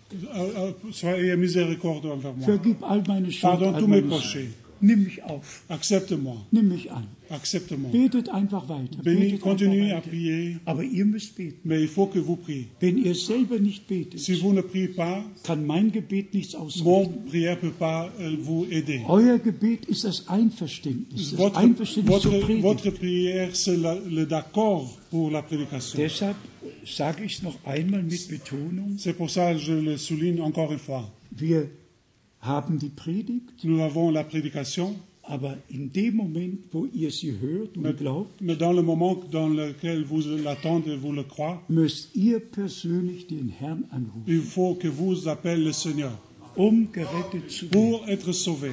Soyez miséricordieux envers moi. Vergib all meine Schuld, Pardonne tous mes péchés. Nimm mich auf, Accepte-moi. nimm mich an. Accepte-moi. Betet einfach weiter. Betet continuez à prier, Aber ihr müsst beten. mais il faut que vous priez. Wenn ihr selber nicht betet, Si vous ne priez pas, kann mein Gebet nichts mon ausrichten. prière peut pas euh, vous aider. Euer Gebet ist das Einverständnis, das Votre, Einverständnis zur votre, Predigt. votre prière, c'est le d'accord pour la prédication. Deshalb sage ich noch einmal mit Betonung. C'est pour ça que je le souligne encore une fois. Wir haben die Predigt, Nous avons la prédication, aber in dem Moment, wo ihr sie hört und glaubt, mais dans le moment dans lequel vous l'attendez, vous le croyez, müsst ihr persönlich den Herrn anrufen, il faut que vous appelez le Seigneur um gerettet zu werden. pour être sauvé.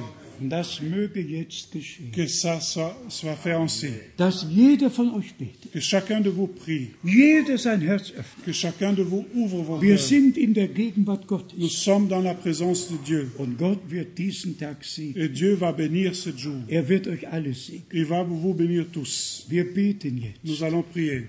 Das möge jetzt geschehen. Que ça soit, soit fait ainsi. Dass jeder von euch betet, Que chacun de vous prie. jeder sein Herz öffnet. Que chacun de vous ouvre vos Wir sind in der Gegenwart Nous Gottes sommes dans la présence de Dieu. und Gott wird diesen Tag segnen. Et Dieu va bénir ce jour. Er wird euch alle segnen. Il va vous bénir tous. Wir beten jetzt. Nous allons prier.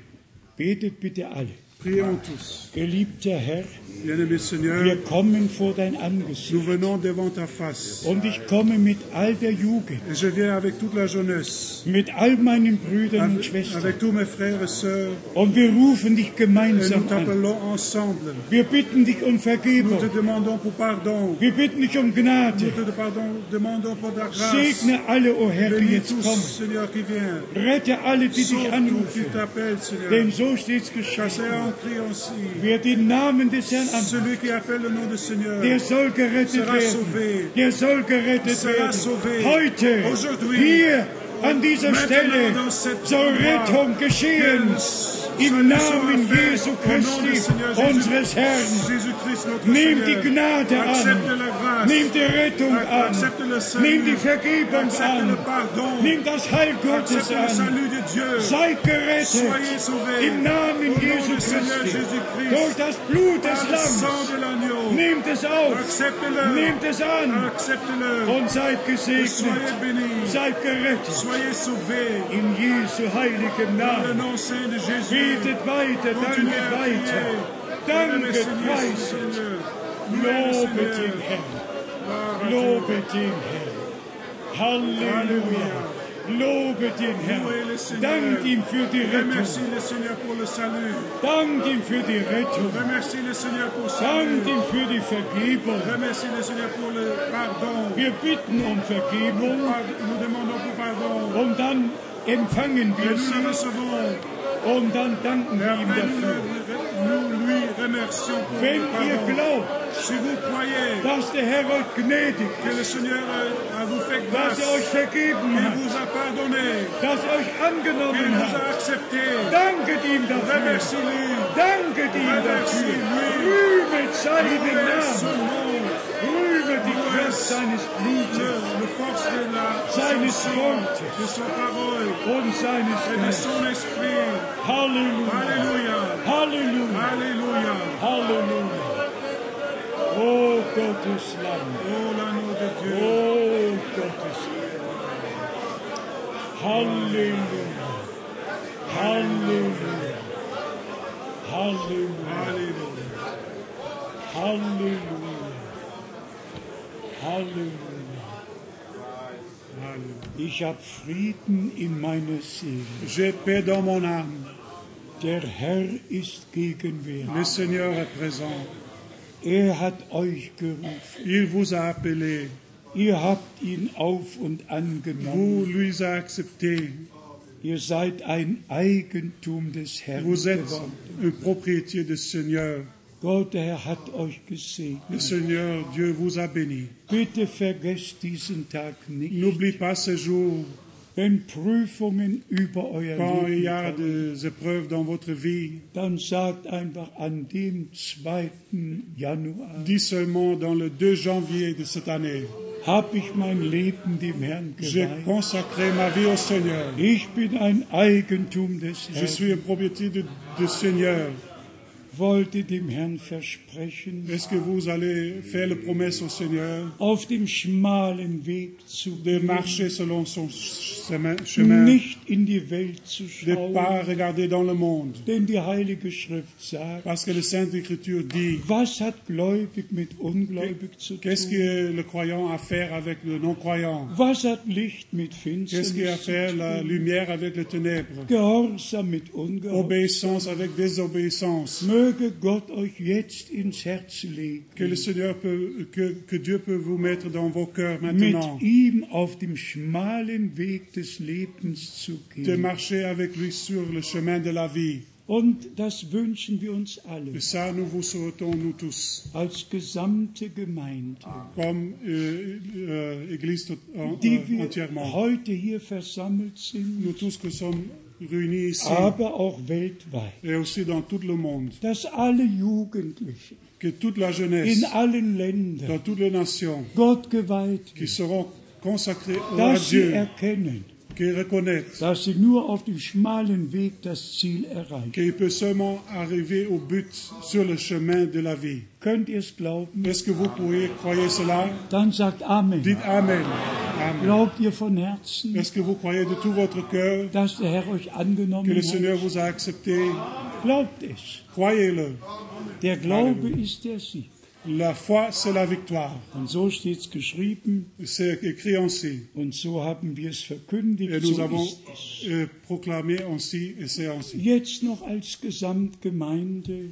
Betet bitte alle. Prions tous. Geliebter Herr, Bien-aimé Seigneur, wir kommen vor dein Angesicht. nous venons devant ta face. Und ich komme mit all der Jugend, Et je viens avec toute la jeunesse, mit all meinen Brüdern und Schwestern. avec tous mes frères et sœurs, Und wir rufen dich et gemeinsam nous an. ensemble. Wir bitten dich um Nous Vergebung. te demandons pour pardon. Wir bitten dich um Nous Gnade. te pardon, demandons pour ta grâce. Segne alle, o Herr, die jetzt tous, kommen. Seigneur, qui vient. Rette alle, die dich qui anrufen. Denn so steht's Car c'est geschrieben. Wer den Namen des Herrn anruft, der soll gerettet werden. Der soll gerettet werden. Heute, hier, an dieser Stelle, soll. Rettung geschehen. Im Namen Jesu Christi, unseres Herrn. Nimm die. Gnade an. Nimm die Rettung an. Nimm die Vergebung an. Nimm das Heil Gottes an. Seid gerettet im Namen Jesu Christi. Durch das Blut des Lammes. Nehmt es auf. Nehmt es an. Und seid gesegnet. Seid gerettet. Soyez sauvés. In Jesu heiligem Dans le Namen. nom saint de Jésus. Betet weiter, Continuez danket à weiter. prier. Bien-aimé Danket, Seigneur, preiset. Seigneur. Louez le Lobet Seigneur. den Herrn. Gloire à Dieu. Lobet den Herrn. Halleluja. Lobet den Herrn. Dankt ihm für die Rettung. Dankt ihm für die Rettung. Dankt salut. ihm für die Vergebung. Wir bitten um Vergebung und dann empfangen wir sie und dann danken wir ihm dafür. le- nous lui remercions pour Wenn ihr glaubt, dass der Herr euch gnädig vous fait dass er euch vergeben hat, dass er euch angenommen hat, danket ihm dafür. Danket ihm dafür. Rühmet seinen Namen. Nom, Rühmet die Kraft seines le, Blutes le force de la Seines son sang, Wortes. de son parole und seines et de Geistes. son esprit. Halleluja. Alléluia, Halleluja. Alléluia. Halleluja. Oh Gottes Lamm. Oh l'agneau de Dieu. Oh Gottes Lamm. Halleluja. Halleluja. Halleluja. Alléluia. Halleluja. Halleluja. Ich habe Frieden in meiner Seele. J'ai paix dans mon âme. Der Herr ist gegenwärtig. Le Seigneur est présent. Er hat euch gerufen. Il vous a appelé. Ihr habt ihn auf und Vous angenommen. lui a accepté. Ihr seid ein Eigentum des Herrn Vous êtes un propriétaire du Seigneur. Gott, der Herr hat euch Le gesegnet. Seigneur, Dieu vous a béni. Bitte vergesst diesen Tag nicht. N'oublie pas ce jour Wenn Prüfungen über euer quand il y Leben a kommen, des épreuves dans votre vie. dann sagt einfach an dem 2. Januar, Dis seulement dans le 2 janvier de cette année, habe ich mein Leben dem Herrn j'ai geweiht. consacré ma vie au Seigneur. Ich bin ein Eigentum des Je Herrn. suis un propriétaire du du Seigneur. Est-ce que vous allez faire la promesse au Seigneur? auf dem schmalen Weg zu de marcher selon son chemin, chemin. Nicht in die Welt zu de ne pas regarder dans le monde? denn die Heilige Schrift sagt, Parce que la Sainte Écriture dit was hat gläubig mit ungläubig zu qu'est-ce que le croyant a à faire avec le non-croyant? Was hat Licht mit Qu'est-ce qu'il a à faire la lumière avec les ténèbres? Gehorsam mit Ungehorsam. Obéissance avec désobéissance. Möge Gott euch jetzt ins Herz legen, Que le Seigneur peut, que, que Dieu peut vous mettre dans vos cœurs mit maintenant. ihm auf dem schmalen Weg des Lebens zu De gehen. marcher avec lui sur le chemin de la vie. Und das wünschen wir uns alle ça, nous vous souhaitons, nous tous, als gesamte Gemeinde, comme euh, euh, Église en- die euh, wir heute hier versammelt sind, Nous tous qui sommes réunis ici aber auch weltweit, et aussi dans tout le monde. dass alle Jugendlichen Que toute la jeunesse, in allen Ländern dans toutes les nations, Gott geweiht qui seront consacrées à Dieu, erkennen, qui reconnaissent dass sie nur auf dem schmalen Weg das Ziel erreichen. qu'il peut seulement arriver au but sur le chemin de la vie. Könnt ihr es glauben? Est-ce que vous pourriez croire cela Dann sagt Amen. Dites Amen. Amen. Glaubt ihr von Herzen, Est-ce que vous croyez de tout votre cœur dass der Herr euch que angenommen le hat? Seigneur vous a accepté Glaubt es. Croyez-le. Der Glaube ist der Sieg. La foi, c'est la victoire. Und so steht es geschrieben C'est écrit ainsi. und so haben wir es Et verkündigt. nous So avons euh, proclamé ainsi et c'est ainsi. Jetzt noch als Gesamtgemeinde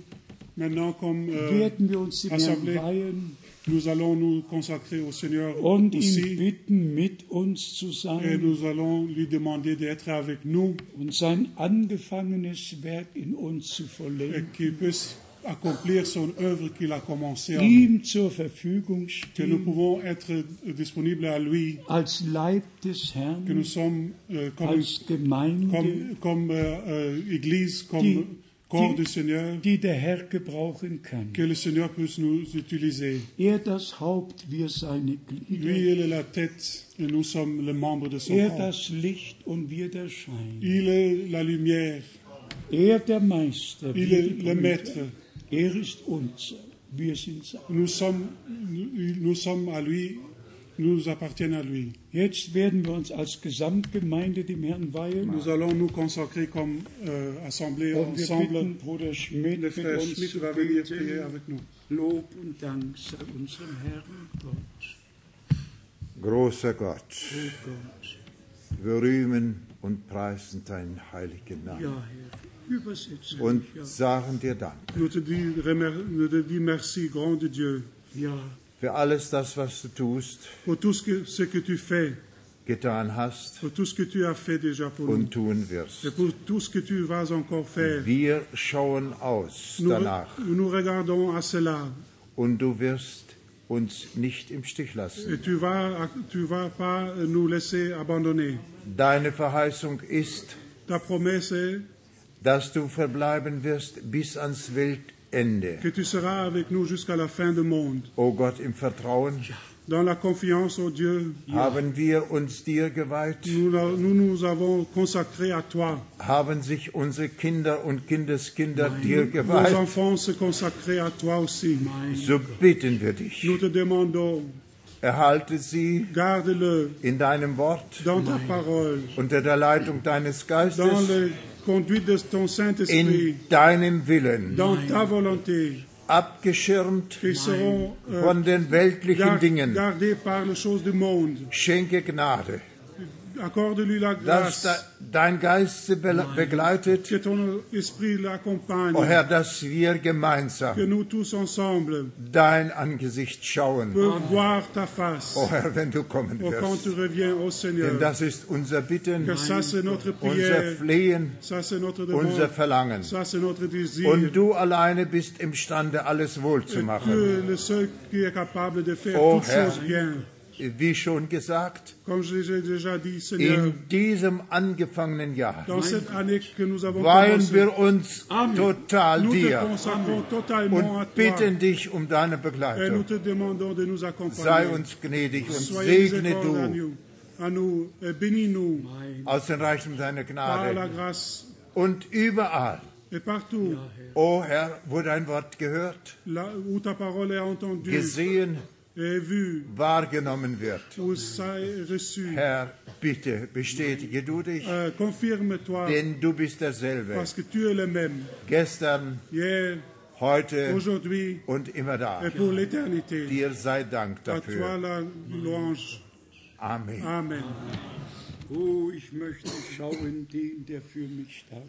Maintenant, comme euh, werden wir uns dem Herrn Assemblée. weihen nous allons nous consacrer au Seigneur und ihn aussi bitten, mit uns zu et sein nous allons lui demander d'être avec nous und sein angefangenes Werk in uns zu et vollenden, puisse accomplir son œuvre qu'il a ihm zur Verfügung Que nous pouvons être disponibles à lui, als Leib des que nous sommes euh, comme, als Gemeinde, comme, comme euh, euh, Église, comme Die- corps die- du Seigneur, die der Herr gebrauchen kann. que le Seigneur puisse nous utiliser. Er das Haupt, wir seine Lui, il est la tête et nous sommes le membre de son Er corps. das Licht und wir der Schein. Il est la lumière, Er der Meister, il est le maître. Er ist unser, wir sind sein. Nous sommes, nous, sommes à lui, nous appartiennent à lui. Jetzt werden wir uns als Gesamtgemeinde dem Herrn weihen. Nous allons nous consacrer comme euh, assemblée Und wir ensemble. bitten Bruder Schmidt, Le mit frère uns Schmidt zu va venir prier beten. avec nous. Lob und Dank sei unserem Herrn Gott. Großer Gott, Oh Gott. wir rühmen und preisen deinen heiligen Namen Ja, Herr, und sagen dir Dank. Für alles das, was du tust, getan hast. Und tun wirst. Wir schauen aus danach. und du wirst uns nicht im Stich lassen. Deine Verheißung ist, dass du verbleiben wirst bis ans Weltende. que tu seras avec nous jusqu'à la fin du monde. O Gott, im Vertrauen Dans la confiance au Dieu, haben wir uns dir geweiht, nous nous, nous avons consacré à toi. haben sich unsere Kinder und Kindeskinder dir Nos geweiht. enfants se consacrent à toi aussi. So bitten wir dich, Nous te demandons, erhalte sie garde-le in deinem Wort dans ta parole, unter der Leitung deines dans Geistes, in deinem Willen, abgeschirmt euh, von den weltlichen Dingen. Schenke Gnade, dass dein Geist sie be begleitet, que ton esprit l'accompagne, o Herr, dass wir que gemeinsam nous tous ensemble dein Angesicht schauen. peut voir ta face. O Herr, wenn du kommen Oh, quand tu wirst. Denn das ist unser Bitten, que ça c'est notre unser Flehen, ça c'est notre unser Verlangen. ça c'est notre désir. Und du alleine bist imstande, alles wohl zu Tu machen. es le seul qui est capable de faire Oh, toutes Herr. Wie schon gesagt, Comme je l'ai déjà dit, Seigneur, in diesem angefangenen Jahr weihen commencé, wir uns total dir und toi. bitten dich um deine et nous Begleitung. te demandons de nous Sei uns gnädig und Soyez segne du. nous, à nous et bénis-nous. Aus den Reichen deiner Gnade. Und überall, et partout. O Herr, wo dein Wort gehört, là où ta parole est entendue. gesehen, vue, wahrgenommen wird. Herr, bitte bestätige du dich, Confirme-toi denn du bist derselbe. Gestern, heute und immer da. Dir sei Dank dafür. Amen. Amen. Oh, ich möchte schauen den, der für mich starb.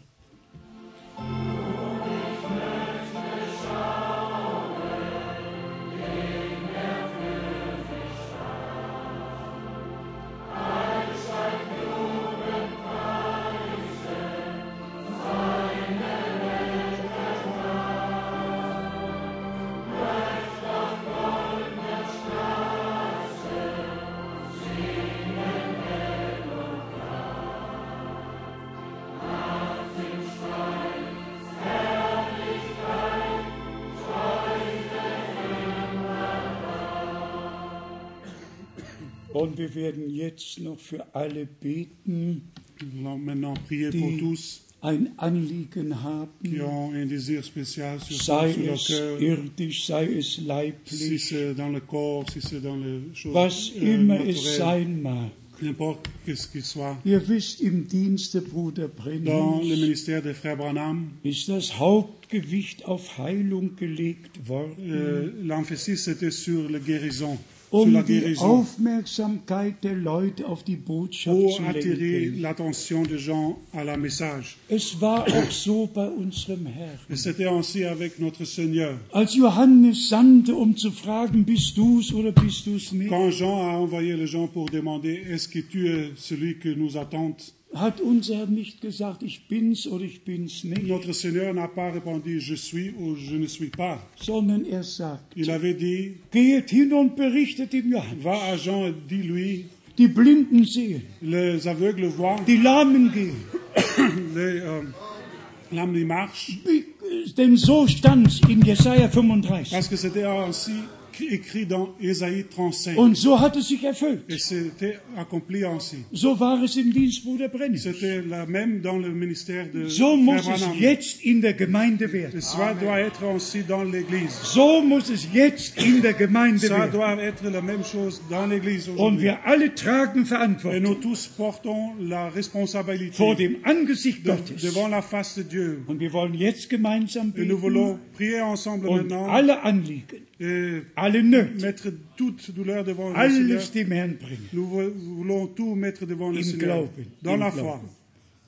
Wir werden jetzt noch für alle beten, die ein Anliegen haben, sei es irdisch, sei es leiblich, was immer es sein mag. n'importe qu'est-ce qu'il soit. Ihr wisst, im Bruder ministère des frères Branham, ist das Hauptgewicht auf Heilung gelegt worden, euh, l'emphasis était sur la guérison, um die guérison, Aufmerksamkeit der Leute auf die Botschaft pour zu attirer l'attention des gens à la message. Es war auch so bei unserem Herrn. Et c'était ainsi avec notre Seigneur. Als Johannes sandte, um zu fragen, bist du's oder bist du's nicht, Quand Jean a envoyé les gens pour demander est-ce que tu es celui que nous attendons, hat unser Herr nicht gesagt, ich bin's oder ich bin's nicht, notre Seigneur n'a pas répondu je suis ou je ne suis pas. sondern er sagt, Il avait dit geht hin und berichtet dem Johannes. va à Jean et dis-lui Die Blinden sehen, les aveugles voient, die Lahmen gehen. les euh, l'âme die marche, Wie- Denn so stand's in Jesaja 35. parce que c'était ainsi écrit dans Ésaïe 35. Und so hat es sich erfüllt. Et c'était accompli ainsi. So war es im Dienst Bruder Brenner. C'était la même dans le ministère de So muss es jetzt in der Gemeinde werden. Et cela doit être ainsi dans l'Église. So muss es jetzt in der Gemeinde Ça werden. doit être la même chose dans l'Église Und wir alle tragen Et Verantwortung nous tous portons la responsabilité vor dem Angesicht de- Gottes. devant la face de Dieu. Und wir wollen jetzt gemeinsam Et nous beten voulons prier ensemble und maintenant alle Anliegen, et alle Nöte, mettre toute douleur devant le Seigneur. alles dem Herrn bringen. Nous vou- voulons tout mettre devant le Im Seigneur. Glauben. Dans la Glauben.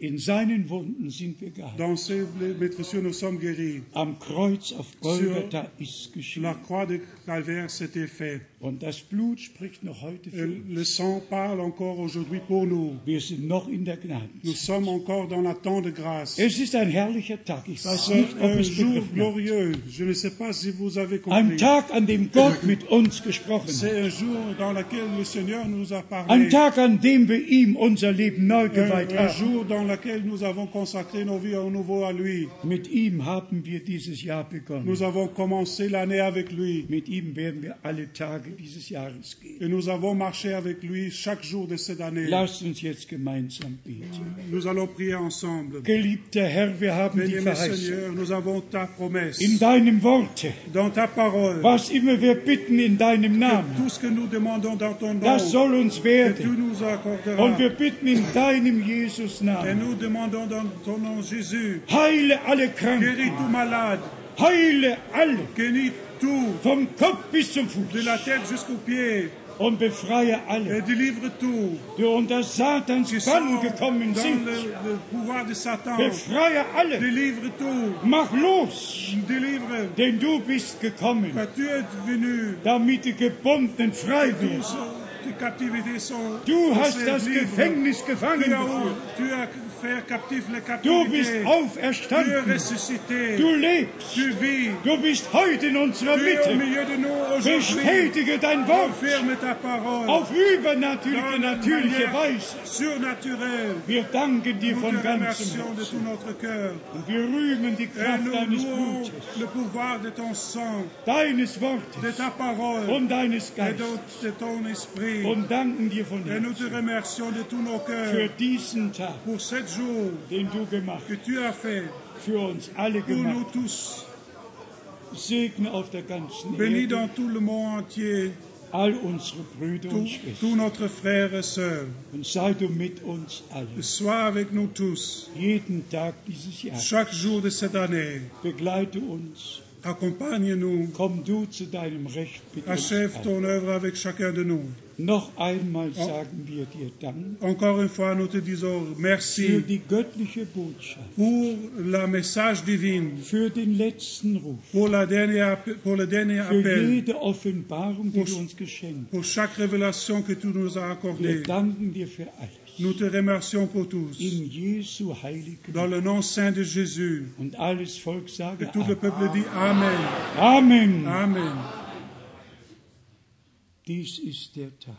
In seinen Wunden sind wir geheilt. Dans ces blessures, nous sommes guéris. Am Kreuz auf Golgatha ist geschehen. La croix de Calvaire, c'était fait. Und das Blut spricht noch heute Et für uns. le sang parle encore aujourd'hui pour nous. Wir sind noch in der Nous sommes encore dans la temps de grâce. Es ist ein herrlicher Tag. Ich weiß C'est nicht, ob un es jour glorieux. Je ne sais pas si vous avez Ein compris. Tag, an dem Gott mit uns gesprochen hat. C'est un jour dans lequel le Seigneur nous a Ein parlé. Tag, an dem wir ihm unser Leben neu Un, geweiht un haben. jour dans lequel nous avons consacré nos vies à nouveau à lui. Mit ihm haben wir dieses Jahr begonnen. Nous avons commencé l'année avec lui. Mit ihm werden wir alle Tage dieses Jahres gehen. Et nous avons marché avec lui chaque jour de cette année. Lasst uns jetzt gemeinsam beten. Nous allons prier ensemble. Geliebter Herr, wir haben die Bien-aimé Verheißung Seigneur, nous avons ta promesse. in deinem Worte. Dans ta parole. Was immer wir bitten in deinem Namen, Tout ce que nous demandons dans ton nom, das soll uns que tu nous accorderas. Und wir bitten in deinem Jesus Et nous demandons dans ton nom, Jésus, Heile alle guéris Kranken. tout malade, Heile alle. guéris tout, Vom Kopf bis zum de Fuß. la tête jusqu'aux pieds, Und befreie et alle, délivre tout. die unter Satans Bann gekommen sind. le, le pouvoir de Satan, Befreie alle. délivre tout, Mach los, délivre, denn du bist gekommen, car tu es venu, damit die Gebundenen frei werden. Du hast das. Gefängnis gefangen Du bist auferstanden. Du lebst. Du bist heute in unserer Mitte. Bestätige dein Wort. Auf übernatürliche, natürliche Weise. Wir danken dir von ganzem Herzen. Und wir rühmen die Kraft deines Blutes, deines de Wortes und deines Geistes. Und danken dir von Herzen. für diesen Tag, den du gemacht für uns alle gemacht. tous. Segne auf der ganzen Bénis Erde dans tout le monde entier all unsere Brüder und tous Schwestern. Und sei du mit uns allen. Sois avec nous tous, Jeden Tag dieses Jahres. chaque jour de cette année. Begleite uns. Accompagne-nous, Komm du zu deinem Recht achève ton œuvre avec chacun de nous. Noch einmal sagen wir dir Dank Encore une fois, nous te disons für merci die göttliche Botschaft, pour le message divin, für den letzten Ruf, pour, la dernière, appe- pour le dernier für appel, jede Offenbarung, die du uns geschenkt pour chaque révélation que tu nous as. Wir accordée. danken dir für alles. Nous te remercions pour tous. In Jesu heiligen Dans le nom saint de Jésus, und alles Volk sage que tout le peuple dit Amen. Amen. Amen. Dies ist der Tag.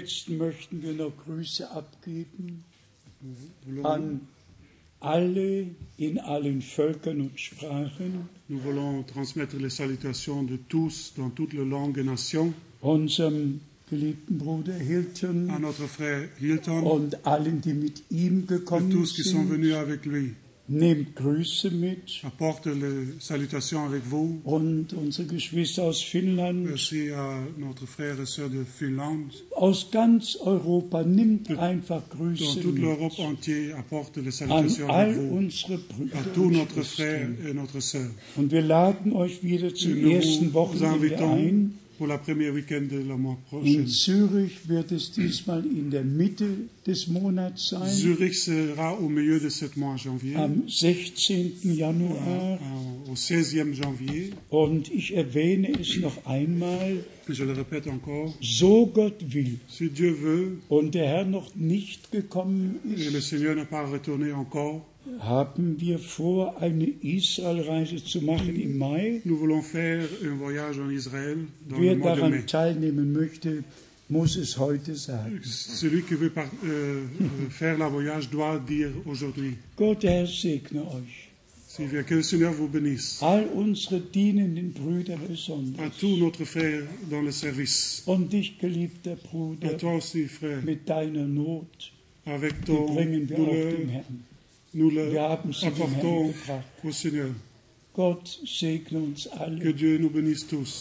Jetzt möchten wir noch Grüße abgeben Voulons- an alle in allen Völkern und Sprachen, Nous voulons transmettre les salutations de tous dans toutes les langues et nations unserem geliebten Bruder à Hilton notre frère Hilton und allen, die mit ihm gekommen tous qui sont sind. venus avec lui. Nehmt Grüße mit Apporte les salutations avec vous. und unsere Geschwister aus Finnland, Merci à notre frère et sœur de Finlande. aus ganz Europa. Nimmt einfach Dans Grüße toute l'Europe mit entière, apporte les an salutations all avec vous. unsere À Brüder tous und notre frère et notre sœur. Und wir laden euch wieder zum ersten Wochenende ein. In. Zürich wird es diesmal in der Mitte des Monats sein, Zurich sera au milieu de ce mois janvier, am 16. Januar. euh, au 16e janvier. Und ich erwähne es noch einmal, Je le répète encore, so Gott will si Dieu veut und der Herr noch nicht gekommen et le ist, Seigneur n'est pas retourné encore, haben wir vor, eine Israelreise zu machen im Mai. nous voulons faire un voyage en Israël dans Wer le mois de mai. daran teilnehmen möchte, muss es heute sagen. Celui qui veut par- euh, euh, faire le voyage doit dire aujourd'hui. Gott, der Herr, segne euch. Vient, que le Seigneur vous bénisse. All unsere dienenden Brüder À besonders. tous notre frères dans le service. Und dich, geliebter À Bruder, toi aussi, frère. mit deiner Not, Avec die ton bringen wir douleur, den Herrn. Wir haben sie gebracht. Gott segne uns alle.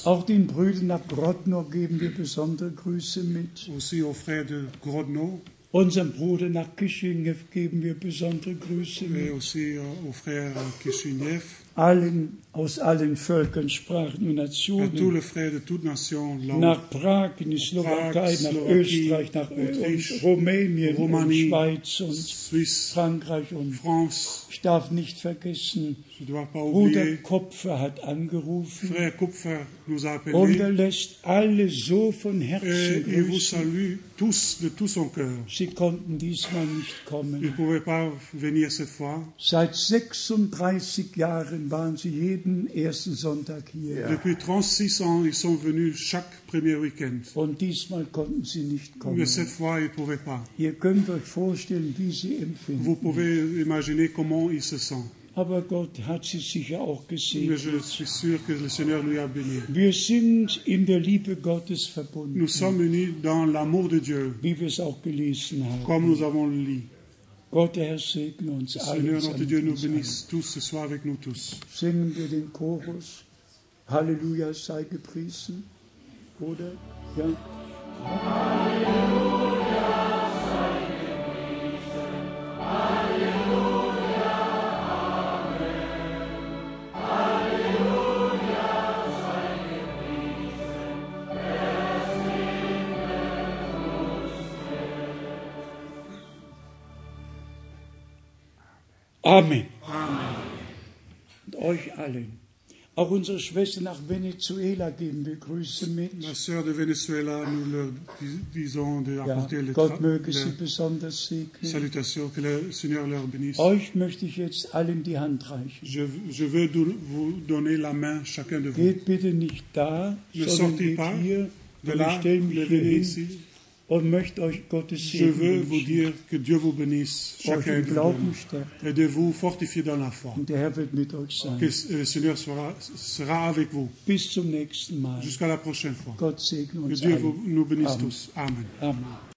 Auch den Brüdern nach Grodno geben wir besondere Grüße mit. Aussi aux frères de Grodno Unserem Bruder nach Kishinev geben wir besondere Grüße et mit. aussi euh, aux frères Kishinev. Allen aus allen Völkern, Sprachen und Nationen. Nach Prag, in die Slowakei, nach Österreich, nach und Rumänien, und Schweiz und Suisse, Frankreich und France. ich darf nicht vergessen, Bruder. Kopfer hat angerufen Kupfer und er lässt alle so von Herzen grüßen. Sie konnten diesmal nicht kommen. Seit 36 Jahren waren sie jeden ersten Sonntag hier. Depuis 36 ans, ils sont venus chaque premier week-end. Und diesmal konnten sie nicht kommen. Mais cette fois, ils ne pouvaient pas. Ihr könnt euch vorstellen, wie sie Vous pouvez imaginer comment il se sent. Aber Gott hat sie sicher auch Mais je suis sûr que le Seigneur lui a béni. Wir sind in der Liebe Gottes Nous sommes unis dans l'amour de Dieu, wie wir es auch gelesen haben. comme nous avons lu. Gott, der Herr, segne uns Le alle. Singen wir den Chorus. Halleluja sei gepriesen. Oder? Ja. Amen. Und euch allen. Auch unsere Schwester nach Venezuela geben wir Grüße mit. La sœur de Venezuela, nous leur dis- disons de Ja, apporter les, Gott möge sie besonders segnen. salutations, que le Seigneur leur bénisse. Euch möchte ich jetzt allen die Hand reichen. Je, je veux vous donner la main, chacun de vous. Geht bitte nicht da, Ne sondern geht pas hier. De là, hin ici. Je veux vous dire que Dieu vous bénisse, chacun de vous, et de vous fortifier dans la foi. Que le Seigneur sera, sera avec vous jusqu'à la prochaine fois. Que Dieu vous, nous bénisse Amen. tous. Amen. Amen.